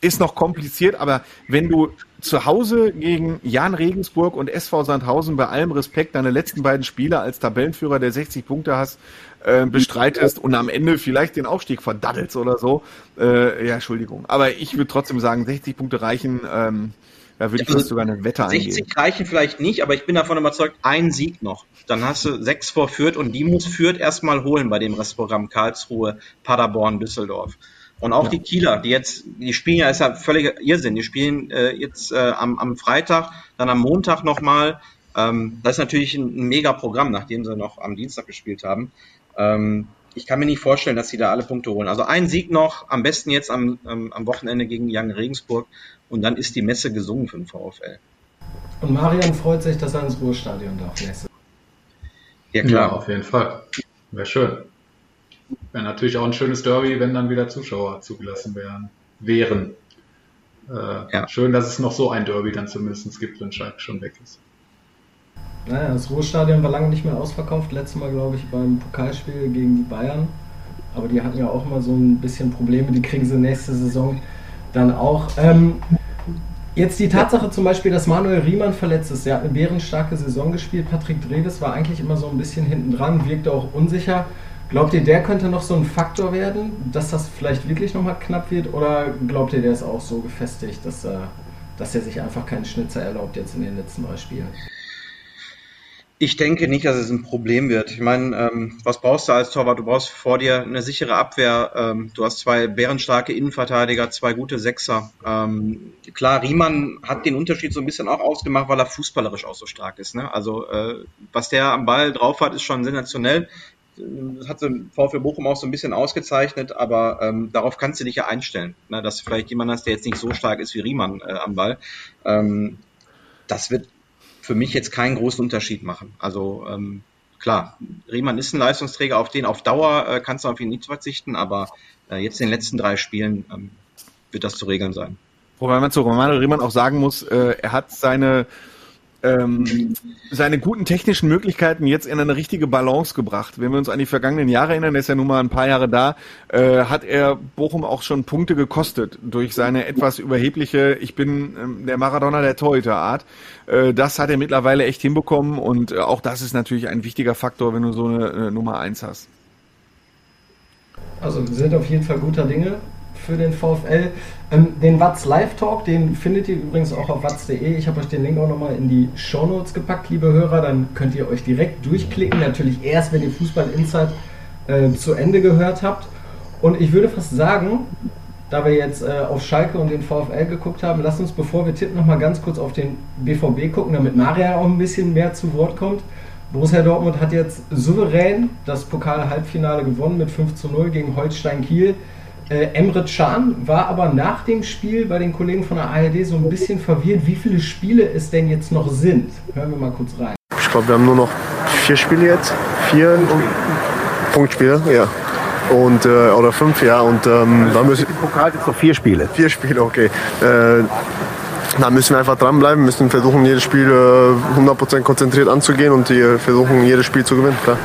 ist noch kompliziert, aber wenn du zu Hause gegen Jan Regensburg und SV Sandhausen bei allem Respekt deine letzten beiden Spiele als Tabellenführer, der 60 Punkte hast, äh, bestreitest und am Ende vielleicht den Aufstieg verdaddelst oder so, äh, ja, Entschuldigung. Aber ich würde trotzdem sagen, 60 Punkte reichen, ähm, da würde ich fast sogar eine Wette 60 eingehen. 60 reichen vielleicht nicht, aber ich bin davon überzeugt, ein Sieg noch. Dann hast du sechs vor Fürth und die muss Fürth erstmal holen bei dem Restprogramm Karlsruhe, Paderborn, Düsseldorf. Und auch ja. die Kieler, die jetzt, die spielen ja, ist ja völliger Irrsinn. Die spielen äh, jetzt äh, am, am Freitag, dann am Montag nochmal. Ähm, das ist natürlich ein, ein mega Programm, nachdem sie noch am Dienstag gespielt haben. Ähm, ich kann mir nicht vorstellen, dass sie da alle Punkte holen. Also ein Sieg noch, am besten jetzt am, am, am Wochenende gegen Young Regensburg und dann ist die Messe gesungen für den VfL. Und Marian freut sich, dass er ins Ruhestadion darf. Ja, klar. Ja, auf jeden Fall. Wäre schön. Wäre natürlich auch ein schönes Derby, wenn dann wieder Zuschauer zugelassen wären. wären. Äh, ja. Schön, dass es noch so ein Derby dann zumindest gibt, wenn Schalke schon weg ist. Naja, das Ruhestadion war lange nicht mehr ausverkauft. Letztes Mal, glaube ich, beim Pokalspiel gegen die Bayern. Aber die hatten ja auch mal so ein bisschen Probleme. Die kriegen sie nächste Saison dann auch. Ähm, jetzt die Tatsache zum Beispiel, dass Manuel Riemann verletzt ist. Der hat eine bärenstarke Saison gespielt. Patrick Dreves war eigentlich immer so ein bisschen hinten dran, wirkte auch unsicher. Glaubt ihr, der könnte noch so ein Faktor werden, dass das vielleicht wirklich nochmal knapp wird? Oder glaubt ihr, der ist auch so gefestigt, dass er, dass er sich einfach keinen Schnitzer erlaubt jetzt in den letzten drei Spielen? Ich denke nicht, dass es ein Problem wird. Ich meine, ähm, was brauchst du als Torwart? Du brauchst vor dir eine sichere Abwehr. Ähm, du hast zwei bärenstarke Innenverteidiger, zwei gute Sechser. Ähm, klar, Riemann hat den Unterschied so ein bisschen auch ausgemacht, weil er fußballerisch auch so stark ist. Ne? Also äh, was der am Ball drauf hat, ist schon sensationell. Das hat so VfL Bochum auch so ein bisschen ausgezeichnet, aber ähm, darauf kannst du dich ja einstellen, ne, dass du vielleicht jemand hast, der jetzt nicht so stark ist wie Riemann äh, am Ball. Ähm, das wird für mich jetzt keinen großen Unterschied machen. Also ähm, klar, Riemann ist ein Leistungsträger, auf den auf Dauer äh, kannst du auf ihn nicht verzichten, aber äh, jetzt in den letzten drei Spielen ähm, wird das zu regeln sein. Wobei man zu Romano Riemann auch sagen muss, äh, er hat seine ähm, seine guten technischen Möglichkeiten jetzt in eine richtige Balance gebracht. Wenn wir uns an die vergangenen Jahre erinnern, er ist ja nun mal ein paar Jahre da, äh, hat er Bochum auch schon Punkte gekostet durch seine etwas überhebliche, ich bin ähm, der Maradona der Torhüter-Art. Äh, das hat er mittlerweile echt hinbekommen und äh, auch das ist natürlich ein wichtiger Faktor, wenn du so eine äh, Nummer eins hast. Also wir sind auf jeden Fall guter Dinge für den VfL. Ähm, den Watz Live Talk, den findet ihr übrigens auch auf watz.de. Ich habe euch den Link auch nochmal in die Show Notes gepackt, liebe Hörer. Dann könnt ihr euch direkt durchklicken. Natürlich erst, wenn ihr Fußball Insight äh, zu Ende gehört habt. Und ich würde fast sagen, da wir jetzt äh, auf Schalke und den VfL geguckt haben, lasst uns, bevor wir tippen, nochmal ganz kurz auf den BVB gucken, damit Maria auch ein bisschen mehr zu Wort kommt. Borussia Dortmund hat jetzt souverän das Pokal-Halbfinale gewonnen mit 5 zu 0 gegen Holstein Kiel. Äh, Emre Can war aber nach dem Spiel bei den Kollegen von der ARD so ein bisschen verwirrt, wie viele Spiele es denn jetzt noch sind. Hören wir mal kurz rein. Ich glaube, wir haben nur noch vier Spiele jetzt. Vier Punktspiele, ja. Und, äh, oder fünf, ja. Und ähm, also, dann müssen. Im Pokal jetzt noch vier Spiele. Vier Spiele, okay. Äh, da müssen wir einfach dranbleiben, müssen versuchen, jedes Spiel äh, 100% konzentriert anzugehen und die, versuchen, jedes Spiel zu gewinnen, klar.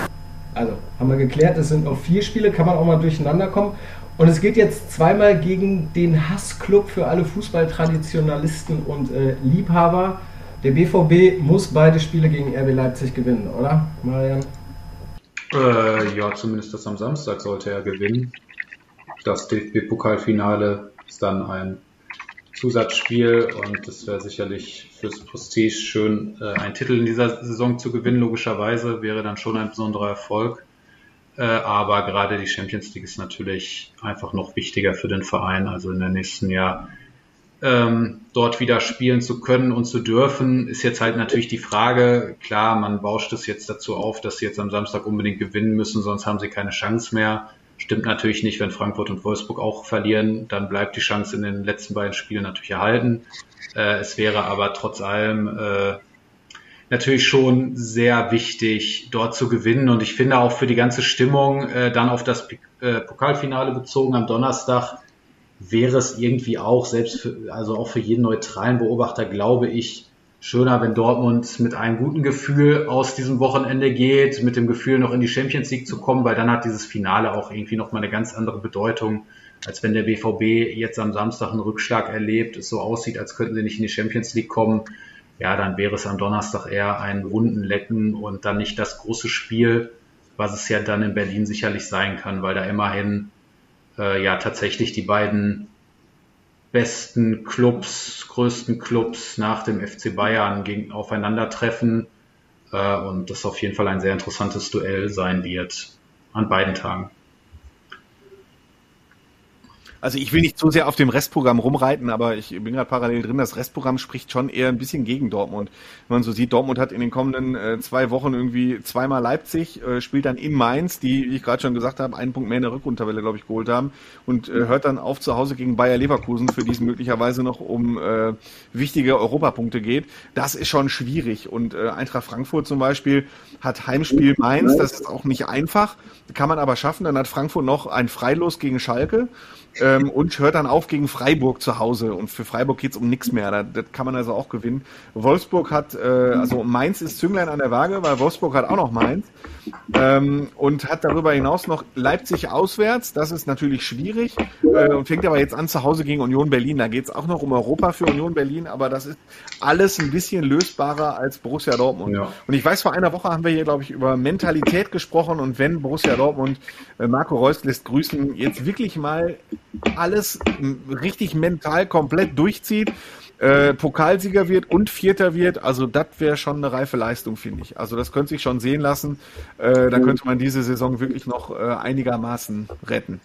Also, haben wir geklärt, es sind noch vier Spiele, kann man auch mal durcheinander kommen. Und es geht jetzt zweimal gegen den Hassclub für alle Fußballtraditionalisten und äh, Liebhaber. Der BVB muss beide Spiele gegen RB Leipzig gewinnen, oder, Marian? Äh, ja, zumindest das am Samstag sollte er gewinnen. Das DFB-Pokalfinale ist dann ein Zusatzspiel und das wäre sicherlich fürs Prestige schön, äh, einen Titel in dieser Saison zu gewinnen. Logischerweise wäre dann schon ein besonderer Erfolg. Äh, aber gerade die Champions League ist natürlich einfach noch wichtiger für den Verein. Also in der nächsten Jahr ähm, dort wieder spielen zu können und zu dürfen, ist jetzt halt natürlich die Frage. Klar, man bauscht es jetzt dazu auf, dass sie jetzt am Samstag unbedingt gewinnen müssen, sonst haben sie keine Chance mehr. Stimmt natürlich nicht, wenn Frankfurt und Wolfsburg auch verlieren, dann bleibt die Chance in den letzten beiden Spielen natürlich erhalten. Äh, es wäre aber trotz allem äh, natürlich schon sehr wichtig, dort zu gewinnen. Und ich finde auch für die ganze Stimmung äh, dann auf das äh, Pokalfinale bezogen am Donnerstag wäre es irgendwie auch, selbst für, also auch für jeden neutralen Beobachter, glaube ich, schöner, wenn Dortmund mit einem guten Gefühl aus diesem Wochenende geht, mit dem Gefühl noch in die Champions League zu kommen, weil dann hat dieses Finale auch irgendwie nochmal eine ganz andere Bedeutung, als wenn der BVB jetzt am Samstag einen Rückschlag erlebt, es so aussieht, als könnten sie nicht in die Champions League kommen. Ja, dann wäre es am Donnerstag eher ein Wundenlecken und dann nicht das große Spiel, was es ja dann in Berlin sicherlich sein kann, weil da immerhin äh, ja tatsächlich die beiden besten Clubs, größten Clubs nach dem FC Bayern gegen, aufeinandertreffen äh, und das auf jeden Fall ein sehr interessantes Duell sein wird an beiden Tagen. Also ich will nicht zu sehr auf dem Restprogramm rumreiten, aber ich bin gerade parallel drin. Das Restprogramm spricht schon eher ein bisschen gegen Dortmund. Wenn man so sieht, Dortmund hat in den kommenden äh, zwei Wochen irgendwie zweimal Leipzig, äh, spielt dann in Mainz, die, wie ich gerade schon gesagt habe, einen Punkt mehr in der Rückrundentabelle, glaube ich, geholt haben und äh, hört dann auf zu Hause gegen Bayer Leverkusen, für die es möglicherweise noch um äh, wichtige Europapunkte geht. Das ist schon schwierig. Und äh, Eintracht Frankfurt zum Beispiel hat Heimspiel Mainz, das ist auch nicht einfach, kann man aber schaffen. Dann hat Frankfurt noch ein Freilos gegen Schalke ähm, und hört dann auf gegen Freiburg zu Hause. Und für Freiburg geht's um nichts mehr. Da, das kann man also auch gewinnen. Wolfsburg hat, äh, also Mainz ist Zünglein an der Waage, weil Wolfsburg hat auch noch Mainz. Ähm, und hat darüber hinaus noch Leipzig auswärts. Das ist natürlich schwierig. Äh, und fängt aber jetzt an zu Hause gegen Union Berlin. Da geht's auch noch um Europa für Union Berlin, aber das ist alles ein bisschen lösbarer als Borussia Dortmund. Ja. Und ich weiß, vor einer Woche haben wir hier, glaube ich, über Mentalität gesprochen und wenn Borussia Dortmund äh, Marco Reus lässt grüßen, jetzt wirklich mal alles richtig mental komplett durchzieht, äh, Pokalsieger wird und Vierter wird, also das wäre schon eine reife Leistung, finde ich. Also das könnte sich schon sehen lassen. Äh, da könnte man diese Saison wirklich noch äh, einigermaßen retten.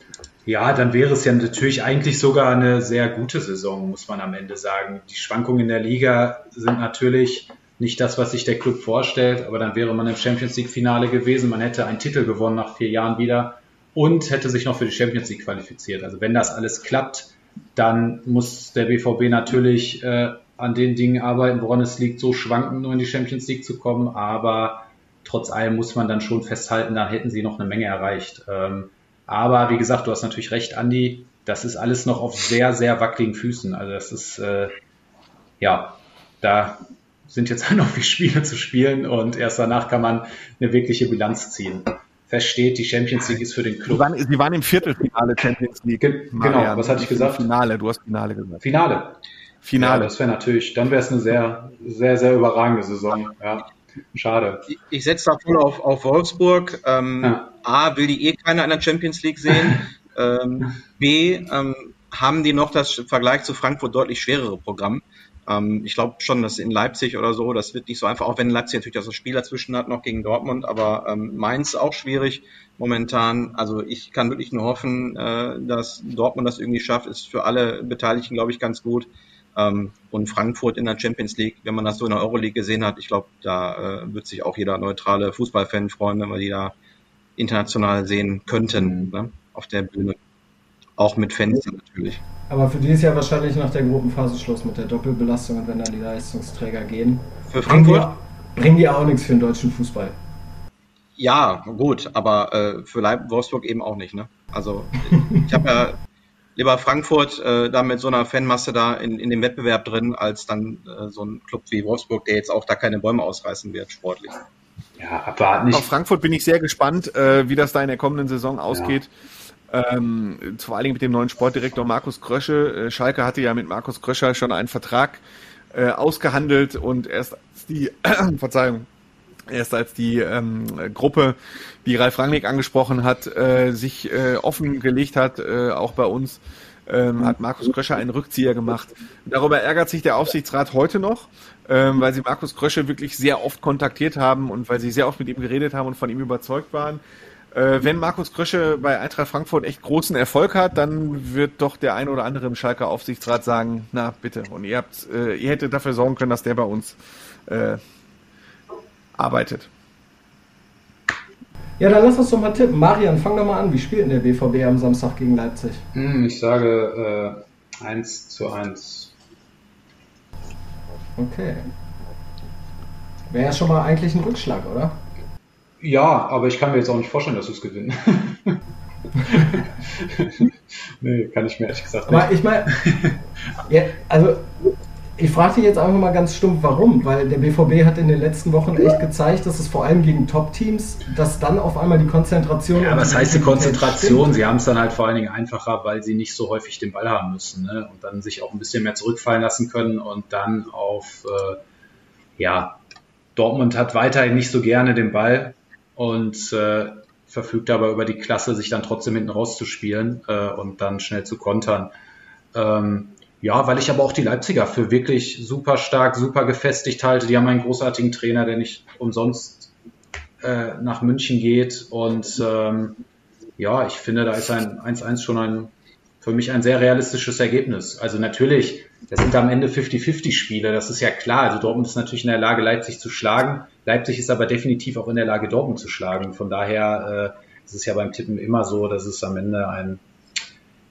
Ja, dann wäre es ja natürlich eigentlich sogar eine sehr gute Saison, muss man am Ende sagen. Die Schwankungen in der Liga sind natürlich nicht das, was sich der Club vorstellt, aber dann wäre man im Champions League Finale gewesen. Man hätte einen Titel gewonnen nach vier Jahren wieder und hätte sich noch für die Champions League qualifiziert. Also wenn das alles klappt, dann muss der BVB natürlich äh, an den Dingen arbeiten, woran es liegt, so schwankend nur in die Champions League zu kommen. Aber trotz allem muss man dann schon festhalten, da hätten sie noch eine Menge erreicht. Ähm, aber wie gesagt, du hast natürlich recht, Andi, das ist alles noch auf sehr, sehr wackeligen Füßen. Also das ist, äh, ja, da sind jetzt <laughs> noch viele Spiele zu spielen und erst danach kann man eine wirkliche Bilanz ziehen versteht, die Champions League ist für den Club. Sie waren, Sie waren im Viertelfinale Champions League. Ge genau, was hatte ich gesagt? Finale, du hast Finale gesagt. Finale. Finale. Ja, das wäre natürlich, dann wäre es eine sehr, sehr, sehr überragende Saison. Ja. Schade. Ich, ich setze da voll auf, auf Wolfsburg. Ähm, ja. A, will die eh keiner in der Champions League sehen. <laughs> ähm, B, ähm, haben die noch das Vergleich zu Frankfurt deutlich schwerere Programm. Ähm, ich glaube schon, dass in Leipzig oder so, das wird nicht so einfach, auch wenn Leipzig natürlich das Spiel dazwischen hat, noch gegen Dortmund, aber ähm, Mainz auch schwierig momentan. Also ich kann wirklich nur hoffen, äh, dass Dortmund das irgendwie schafft, ist für alle Beteiligten, glaube ich, ganz gut. Ähm, und Frankfurt in der Champions League, wenn man das so in der Euroleague gesehen hat, ich glaube, da äh, wird sich auch jeder neutrale Fußballfan freuen, wenn wir die da international sehen könnten, ne, auf der Bühne. Auch mit Fans natürlich. Aber für die ist ja wahrscheinlich nach der Gruppenphase Schluss mit der Doppelbelastung und wenn dann die Leistungsträger gehen. Für Frankfurt? Bringen die, auch nichts für den deutschen Fußball. Ja, gut, aber äh, für Leib Wolfsburg eben auch nicht. Ne? Also ich habe ja <laughs> lieber Frankfurt äh, da mit so einer Fanmasse da in, in dem Wettbewerb drin, als dann äh, so ein Club wie Wolfsburg, der jetzt auch da keine Bäume ausreißen wird, sportlich. Ja, abwarten. Auf Frankfurt bin ich sehr gespannt, äh, wie das da in der kommenden Saison ausgeht. Ja. Ähm, vor allen Dingen mit dem neuen Sportdirektor Markus Krösche. Äh, Schalke hatte ja mit Markus Kröscher schon einen Vertrag äh, ausgehandelt und erst als die, <clears throat> Verzeihung, erst als die ähm, Gruppe, die Ralf Rangnick angesprochen hat, äh, sich äh, offengelegt hat, äh, auch bei uns, ähm, hat Markus Krösche einen Rückzieher gemacht. Darüber ärgert sich der Aufsichtsrat heute noch, ähm, weil sie Markus Krösche wirklich sehr oft kontaktiert haben und weil sie sehr oft mit ihm geredet haben und von ihm überzeugt waren. Äh, wenn Markus Krösche bei Eintracht Frankfurt echt großen Erfolg hat, dann wird doch der ein oder andere im Schalker Aufsichtsrat sagen, na bitte, und ihr habt, äh, ihr hättet dafür sorgen können, dass der bei uns äh, arbeitet. Ja, dann lass uns doch mal tippen. Marian, fang doch mal an. Wie spielt denn der BVB am Samstag gegen Leipzig? Hm, ich sage äh, 1 zu 1. Okay. Wäre ja schon mal eigentlich ein Rückschlag, oder? Ja, aber ich kann mir jetzt auch nicht vorstellen, dass wir es gewinnen. <laughs> nee, kann ich mir ehrlich gesagt nicht. Aber ich meine, ja, also ich frage dich jetzt einfach mal ganz stumpf, warum? Weil der BVB hat in den letzten Wochen echt gezeigt, dass es vor allem gegen Top-Teams, dass dann auf einmal die Konzentration. Ja, was heißt die Konzentration? Stimmt. Sie haben es dann halt vor allen Dingen einfacher, weil sie nicht so häufig den Ball haben müssen ne? und dann sich auch ein bisschen mehr zurückfallen lassen können und dann auf, äh, ja, Dortmund hat weiterhin nicht so gerne den Ball und äh, verfügt aber über die Klasse, sich dann trotzdem hinten rauszuspielen äh, und dann schnell zu kontern. Ähm, ja, weil ich aber auch die Leipziger für wirklich super stark, super gefestigt halte. Die haben einen großartigen Trainer, der nicht umsonst äh, nach München geht. Und ähm, ja, ich finde, da ist ein 1-1 schon ein für mich ein sehr realistisches Ergebnis. Also natürlich, das sind am Ende 50-50 Spiele, das ist ja klar. Also Dortmund ist natürlich in der Lage, Leipzig zu schlagen. Leipzig ist aber definitiv auch in der Lage, Dortmund zu schlagen. Von daher äh, ist es ja beim Tippen immer so, dass es am Ende ein,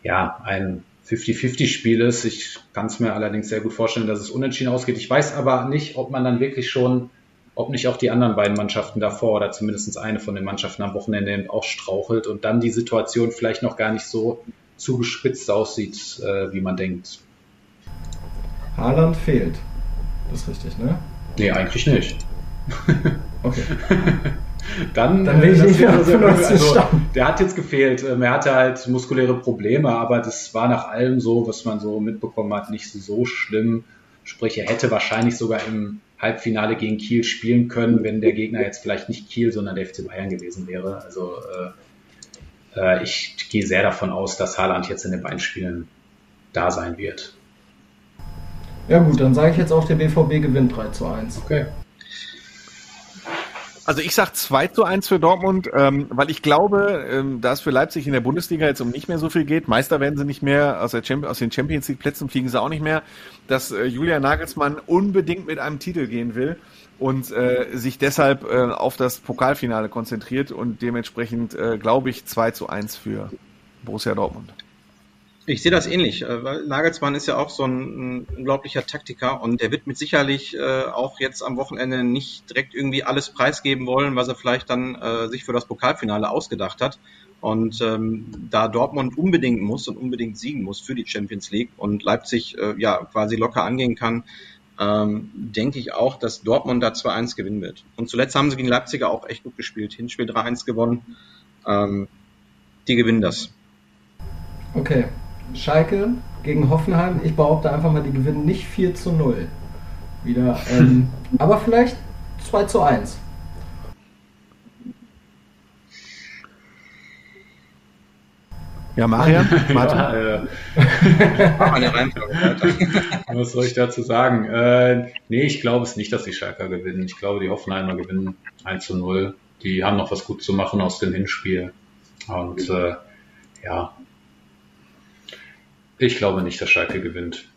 ja, ein 50-50-Spiel ist. Ich kann es mir allerdings sehr gut vorstellen, dass es unentschieden ausgeht. Ich weiß aber nicht, ob man dann wirklich schon, ob nicht auch die anderen beiden Mannschaften davor oder zumindest eine von den Mannschaften am Wochenende auch strauchelt und dann die Situation vielleicht noch gar nicht so zugespitzt aussieht, äh, wie man denkt. Haaland fehlt. Das ist richtig, ne? Nee, eigentlich nicht. <laughs> Okay. <laughs> dann, dann will ich nicht mehr also, also, der hat jetzt gefehlt. Ähm, er hatte halt muskuläre Probleme, aber das war nach allem so, was man so mitbekommen hat, nicht so schlimm. Sprich, er hätte wahrscheinlich sogar im Halbfinale gegen Kiel spielen können, wenn der Gegner jetzt vielleicht nicht Kiel, sondern der FC Bayern gewesen wäre. Also äh, äh, ich gehe sehr davon aus, dass Haaland jetzt in den beiden Spielen da sein wird. Ja gut, dann sage ich jetzt auch, der BVB gewinnt 3 zu 1. Okay. Also ich sag 2 zu 1 für Dortmund, ähm, weil ich glaube, ähm, da es für Leipzig in der Bundesliga jetzt um nicht mehr so viel geht, Meister werden sie nicht mehr, aus, der Champ aus den Champions League Plätzen fliegen sie auch nicht mehr, dass äh, Julian Nagelsmann unbedingt mit einem Titel gehen will und äh, sich deshalb äh, auf das Pokalfinale konzentriert und dementsprechend äh, glaube ich 2 zu 1 für Borussia Dortmund. Ich sehe das ähnlich, äh, weil Nagelsmann ist ja auch so ein, unglaublicher Taktiker und der wird mit sicherlich äh, auch jetzt am Wochenende nicht direkt irgendwie alles preisgeben wollen, was er vielleicht dann äh, sich für das Pokalfinale ausgedacht hat. Und ähm, da Dortmund unbedingt muss und unbedingt siegen muss für die Champions League und Leipzig ja quasi locker angehen kann, ähm, denke ich auch, dass Dortmund da 2-1 gewinnen wird. Und zuletzt haben sie gegen Leipziger auch echt gut gespielt. Hinspiel 3-1 gewonnen. Ähm, die gewinnen das. Okay, Schalke gegen Hoffenheim. Ich behaupte einfach mal, die gewinnen nicht 4 zu 0. Wieder. Ähm, <laughs> aber vielleicht 2 zu 1. Ja, Marian? Martin? ja, äh, <laughs> Was soll ich dazu sagen? Äh, nee, ich glaube es nicht, dass die Schalker gewinnen. Ich glaube, die Hoffenheimer gewinnen 1 zu 0. Die haben noch was gut zu machen aus dem Hinspiel. Und äh, ja, ich glaube nicht, dass Schalke gewinnt.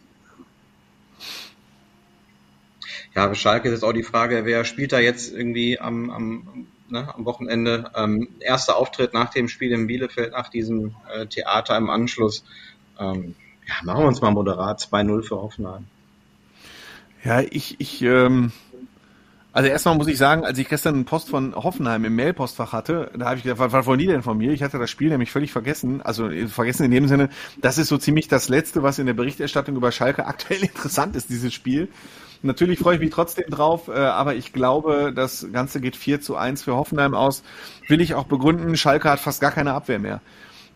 Ja, für Schalke ist jetzt auch die Frage, wer spielt da jetzt irgendwie am, am, ne, am Wochenende? Ähm, erster Auftritt nach dem Spiel in Bielefeld, nach diesem äh, Theater im Anschluss. Ähm, ja, machen wir uns mal moderat 2-0 für Hoffenheim. Ja, ich, ich ähm, also erstmal muss ich sagen, als ich gestern einen Post von Hoffenheim im Mailpostfach hatte, da habe ich gedacht, was, was wollen die denn von mir? Ich hatte das Spiel nämlich völlig vergessen. Also äh, vergessen in dem Sinne, das ist so ziemlich das Letzte, was in der Berichterstattung über Schalke aktuell <laughs> interessant ist, dieses Spiel. Natürlich freue ich mich trotzdem drauf, äh, aber ich glaube, das Ganze geht 4 zu 1 für Hoffenheim aus. Will ich auch begründen, Schalke hat fast gar keine Abwehr mehr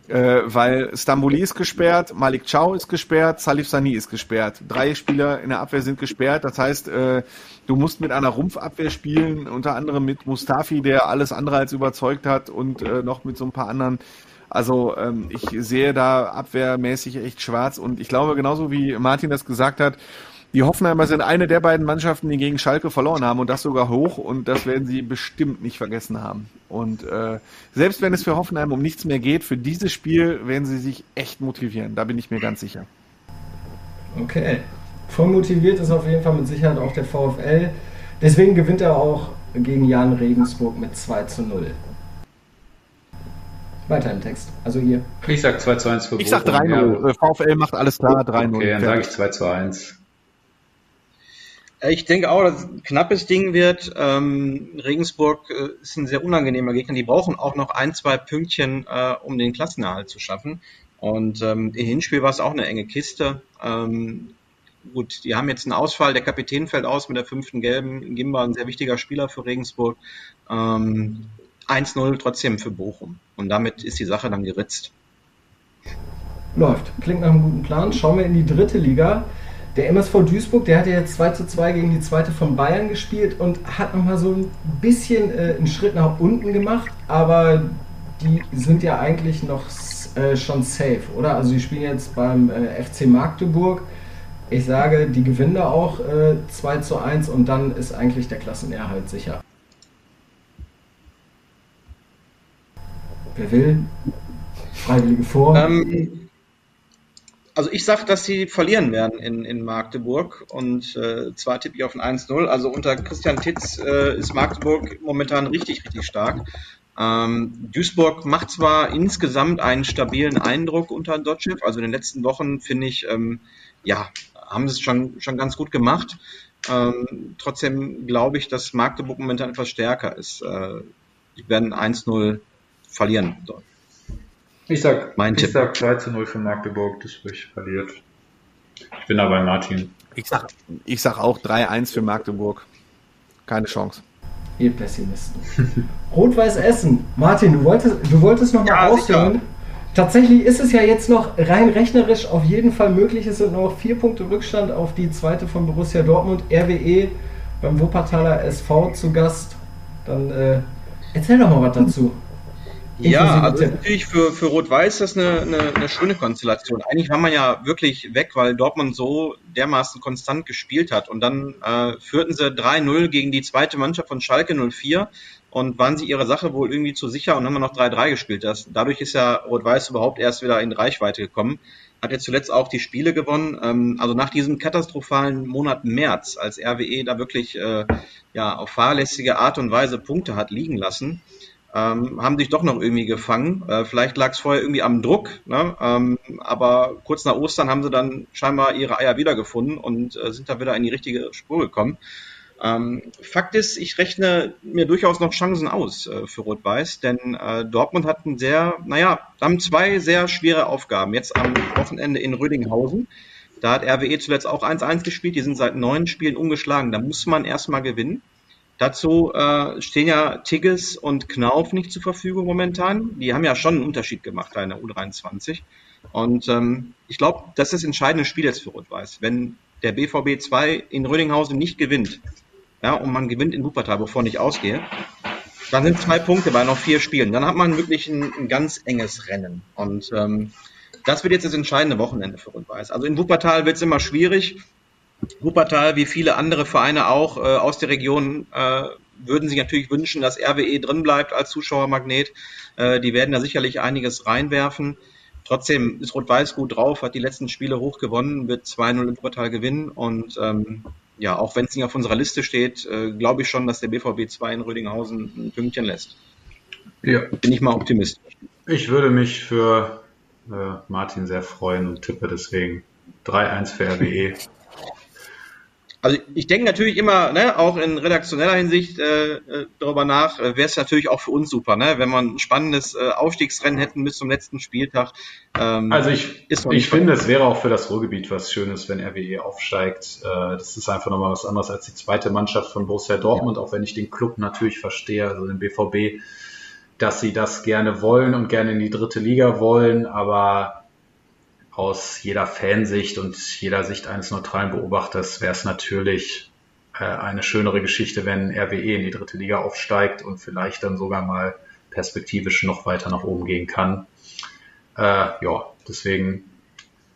äh, weil Stamboli ist gesperrt, Malik Chow ist gesperrt, Salif Sani ist gesperrt. Drei Spieler in der Abwehr sind gesperrt. Das heißt, äh, du musst mit einer Rumpfabwehr spielen, unter anderem mit Mustafi, der alles andere als überzeugt hat und noch mit so ein paar anderen Also ähm, ich sehe da abwehrmäßig echt schwarz und ich glaube genauso wie Martin das gesagt hat, die Hoffenheimer sind eine der beiden Mannschaften, die gegen Schalke verloren haben und das sogar hoch und das werden sie bestimmt nicht vergessen haben. Und äh, selbst wenn es für Hoffenheim um nichts mehr geht, für dieses Spiel werden sie sich echt motivieren. Da bin ich mir ganz sicher. Okay. Voll motiviert ist auf jeden Fall mit Sicherheit auch der VfL. Deswegen gewinnt er auch gegen Jan Regensburg mit 2 zu 0. Weiter im Text. Also ihr. Ich sag 2 zu 1 für Ich sag 3-0. VfL macht alles klar, 3-0. Okay, dann sage ich 2 zu 1. Äh, ich denke auch, dass es ein knappes Ding wird. Ähm, Regensburg äh, ist ein sehr unangenehmer Gegner. Die brauchen auch noch ein, zwei Pünktchen, äh, um den Klassenerhalt zu schaffen. Und ähm, im Hinspiel war es auch eine enge Kiste. Ähm, gut, die haben jetzt einen Ausfall. Der Kapitän fällt aus mit der fünften Gelben. Gimba, ein sehr wichtiger Spieler für Regensburg. Ähm, 1-0 trotzdem für Bochum. Und damit ist die Sache dann geritzt. Läuft. Klingt nach einem guten Plan. Schauen wir in die dritte Liga. Der MSV Duisburg, der hat ja jetzt 2 zu 2 gegen die zweite von Bayern gespielt und hat nochmal so ein bisschen äh, einen Schritt nach unten gemacht, aber die sind ja eigentlich noch äh, schon safe, oder? Also die spielen jetzt beim äh, FC Magdeburg. Ich sage, die gewinnen da auch äh, 2 zu 1 und dann ist eigentlich der Klassenerhalt sicher. Wer will? Freiwillige vor. Ähm, also ich sage, dass sie verlieren werden in, in Magdeburg und äh, zwar tippe ich auf ein 1-0. Also unter Christian Titz äh, ist Magdeburg momentan richtig, richtig stark. Ähm, Duisburg macht zwar insgesamt einen stabilen Eindruck unter Dotschew, also in den letzten Wochen finde ich, ähm, ja, haben sie es schon, schon ganz gut gemacht. Ähm, trotzdem glaube ich, dass Magdeburg momentan etwas stärker ist. Äh, die werden 1-0 verlieren dort. Ich sag, Mein ich Tipp. sag 2 zu 0 für Magdeburg, Duisburg verliert. Ich bin da bei Martin. Ich sag, ich sag auch 3-1 für Magdeburg. Keine Chance. Ihr Pessimisten. <laughs> Rot-Weiß Essen. Martin, du wolltest, du wolltest noch mal Ja, ausführen. sicher. Tatsächlich ist es ja jetzt noch rein rechnerisch auf jeden Fall möglich. Es sind noch vier Punkte Rückstand auf die zweite von Borussia Dortmund. RWE beim Wuppertaler SV zu Gast. Dann äh, erzähl doch mal was dazu. Ja, also natürlich für, für Rot-Weiß das eine, eine, eine schöne Konstellation. Eigentlich war man ja wirklich weg, weil Dortmund so dermaßen konstant gespielt hat. Und dann äh, führten sie 3-0 gegen die zweite Mannschaft von Schalke 04 und waren sie ihrer Sache wohl irgendwie zu sicher und haben dann noch 3-3 gespielt. Das, dadurch ist ja Rot-Weiß überhaupt erst wieder in Reichweite gekommen. Hat jetzt zuletzt auch die Spiele gewonnen. Ähm, also nach diesem katastrophalen Monat März, als RWE da wirklich äh, ja, auf fahrlässige Art und Weise Punkte hat liegen lassen, ähm, haben sich doch noch irgendwie gefangen. Äh, vielleicht lag es vorher irgendwie am Druck, ne? ähm, aber kurz nach Ostern haben sie dann scheinbar ihre Eier wiedergefunden und äh, sind da wieder in die richtige Spur gekommen. Ähm, Fakt ist, ich rechne mir durchaus noch Chancen aus äh, für Rot-Weiß, denn äh, Dortmund hat ein sehr, naja, haben zwei sehr schwere Aufgaben. Jetzt am Wochenende in Rödinghausen. Da hat RWE zuletzt auch 1-1 gespielt. Die sind seit neun Spielen ungeschlagen. Da muss man erstmal gewinnen. Dazu äh, stehen ja Tigges und Knauf nicht zur Verfügung momentan. Die haben ja schon einen Unterschied gemacht da in der U23. Und ähm, ich glaube, das ist das entscheidende Spiel jetzt für Rot-Weiß. Wenn der BVB 2 in Rödinghausen nicht gewinnt, ja, und man gewinnt in Wuppertal, wovon ich ausgehe, dann sind zwei Punkte bei noch vier Spielen. Dann hat man wirklich ein, ein ganz enges Rennen. Und ähm, das wird jetzt das entscheidende Wochenende für Rot-Weiß. Also in Wuppertal wird es immer schwierig. Wuppertal, wie viele andere Vereine auch äh, aus der Region, äh, würden sich natürlich wünschen, dass RWE drin bleibt als Zuschauermagnet. Äh, die werden da sicherlich einiges reinwerfen. Trotzdem ist Rot-Weiß gut drauf, hat die letzten Spiele hoch gewonnen, wird 2-0 in Wuppertal gewinnen. Und ähm, ja, auch wenn es nicht auf unserer Liste steht, äh, glaube ich schon, dass der BVB 2 in Rödinghausen ein Pünktchen lässt. Ja. Bin ich mal optimistisch. Ich würde mich für äh, Martin sehr freuen und tippe deswegen 3-1 für RWE. Also ich denke natürlich immer, ne, auch in redaktioneller Hinsicht äh, äh, darüber nach, äh, wäre es natürlich auch für uns super, ne, wenn wir ein spannendes äh, Aufstiegsrennen hätten bis zum letzten Spieltag. Ähm, Also ich, ich finde, es wäre auch für das Ruhrgebiet was Schönes, wenn RWE aufsteigt. Äh, Das ist einfach nochmal was anderes als die zweite Mannschaft von Borussia Dortmund, auch wenn ich den Club natürlich verstehe, also den BVB, dass sie das gerne wollen und gerne in die dritte Liga wollen, aber aus jeder Fansicht und jeder Sicht eines neutralen Beobachters wäre es natürlich äh, eine schönere Geschichte, wenn RWE in die dritte Liga aufsteigt und vielleicht dann sogar mal perspektivisch noch weiter nach oben gehen kann. Äh, ja, deswegen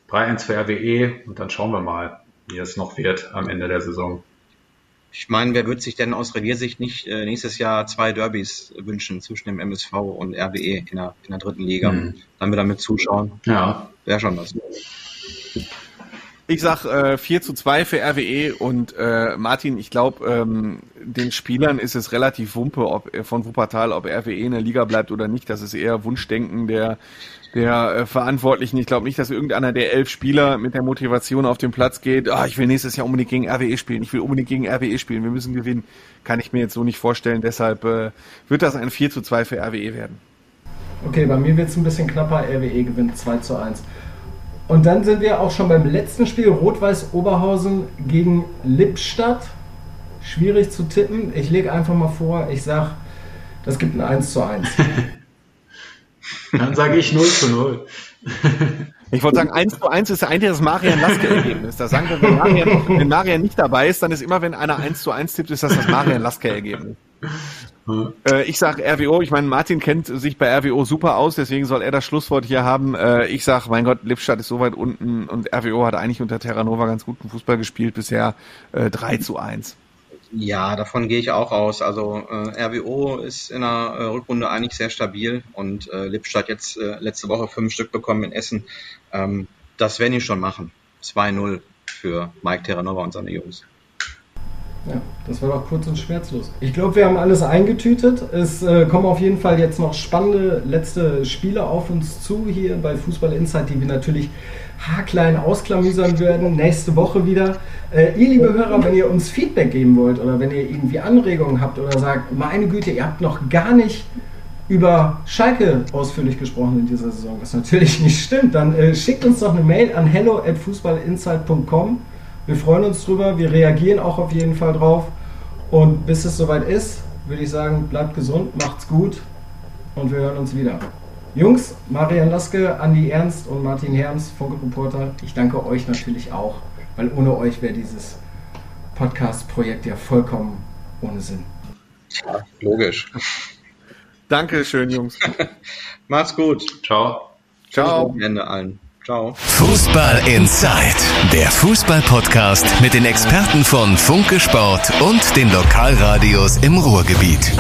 3-1 für RWE und dann schauen wir mal, wie es noch wird am Ende der Saison. Ich meine, wer würde sich denn aus Reviersicht nicht äh, nächstes Jahr zwei Derbys wünschen zwischen dem MSV und RWE in der, in der dritten Liga? Mhm. Dann wir damit zuschauen. Ja. Wäre schon was. Ich sag äh, 4 zu 2 für RWE und äh, Martin, ich glaube, ähm, den Spielern ist es relativ wumpe, ob von Wuppertal, ob RWE in der Liga bleibt oder nicht. Das ist eher Wunschdenken der der äh, Verantwortlichen. Ich glaube nicht, dass irgendeiner der elf Spieler mit der Motivation auf den Platz geht, ah, ich will nächstes Jahr unbedingt gegen RWE spielen, ich will unbedingt gegen RWE spielen, wir müssen gewinnen. Kann ich mir jetzt so nicht vorstellen. Deshalb äh, wird das ein 4 zu 2 für RWE werden. Okay, bei mir wird es ein bisschen knapper. RWE gewinnt 2 zu 1. Und dann sind wir auch schon beim letzten Spiel, Rot-Weiß Oberhausen gegen Lippstadt. Schwierig zu tippen. Ich lege einfach mal vor, ich sage, das gibt ein 1 zu 1. <laughs> Dann sage ich 0 zu 0. Ich wollte sagen, 1 zu 1 ist eigentlich das Marian Laske-Ergebnis. Da sagen wir, wenn Marian, wenn Marian nicht dabei ist, dann ist immer, wenn einer 1 zu 1 tippt, ist das das Marian Laske-Ergebnis. Äh, ich sage RWO, ich meine, Martin kennt sich bei RWO super aus, deswegen soll er das Schlusswort hier haben. Äh, ich sage, mein Gott, Lippstadt ist so weit unten und RWO hat eigentlich unter Terranova ganz guten Fußball gespielt, bisher äh, 3 zu 1. Ja, davon gehe ich auch aus. Also äh, RWO ist in der äh, Rückrunde eigentlich sehr stabil und äh, Lippstadt jetzt äh, letzte Woche fünf Stück bekommen in Essen. Ähm, das werden die schon machen. 2-0 für Mike Terranova und seine Jungs. Ja, das war doch kurz und schmerzlos. Ich glaube, wir haben alles eingetütet. Es äh, kommen auf jeden Fall jetzt noch spannende letzte Spiele auf uns zu hier bei Fußball Insight, die wir natürlich haarklein ausklamüsern werden. Nächste Woche wieder. Äh, ihr, liebe Hörer, wenn ihr uns Feedback geben wollt oder wenn ihr irgendwie Anregungen habt oder sagt, meine Güte, ihr habt noch gar nicht über Schalke ausführlich gesprochen in dieser Saison, was natürlich <laughs> nicht stimmt, dann äh, schickt uns doch eine Mail an hello at fußballinsight.com. Wir freuen uns drüber, wir reagieren auch auf jeden Fall drauf. Und bis es soweit ist, würde ich sagen, bleibt gesund, macht's gut und wir hören uns wieder. Jungs, Marian Laske, Andi Ernst und Martin Herms, Funke Reporter, ich danke euch natürlich auch, weil ohne euch wäre dieses Podcast-Projekt ja vollkommen ohne Sinn. Ja, logisch. Dankeschön, Jungs. <laughs> Macht's gut. Ciao. Ciao. Wochenende allen. Ciao. Fußball Inside, der Fußball-Podcast mit den Experten von Funke Sport und den Lokalradios im Ruhrgebiet.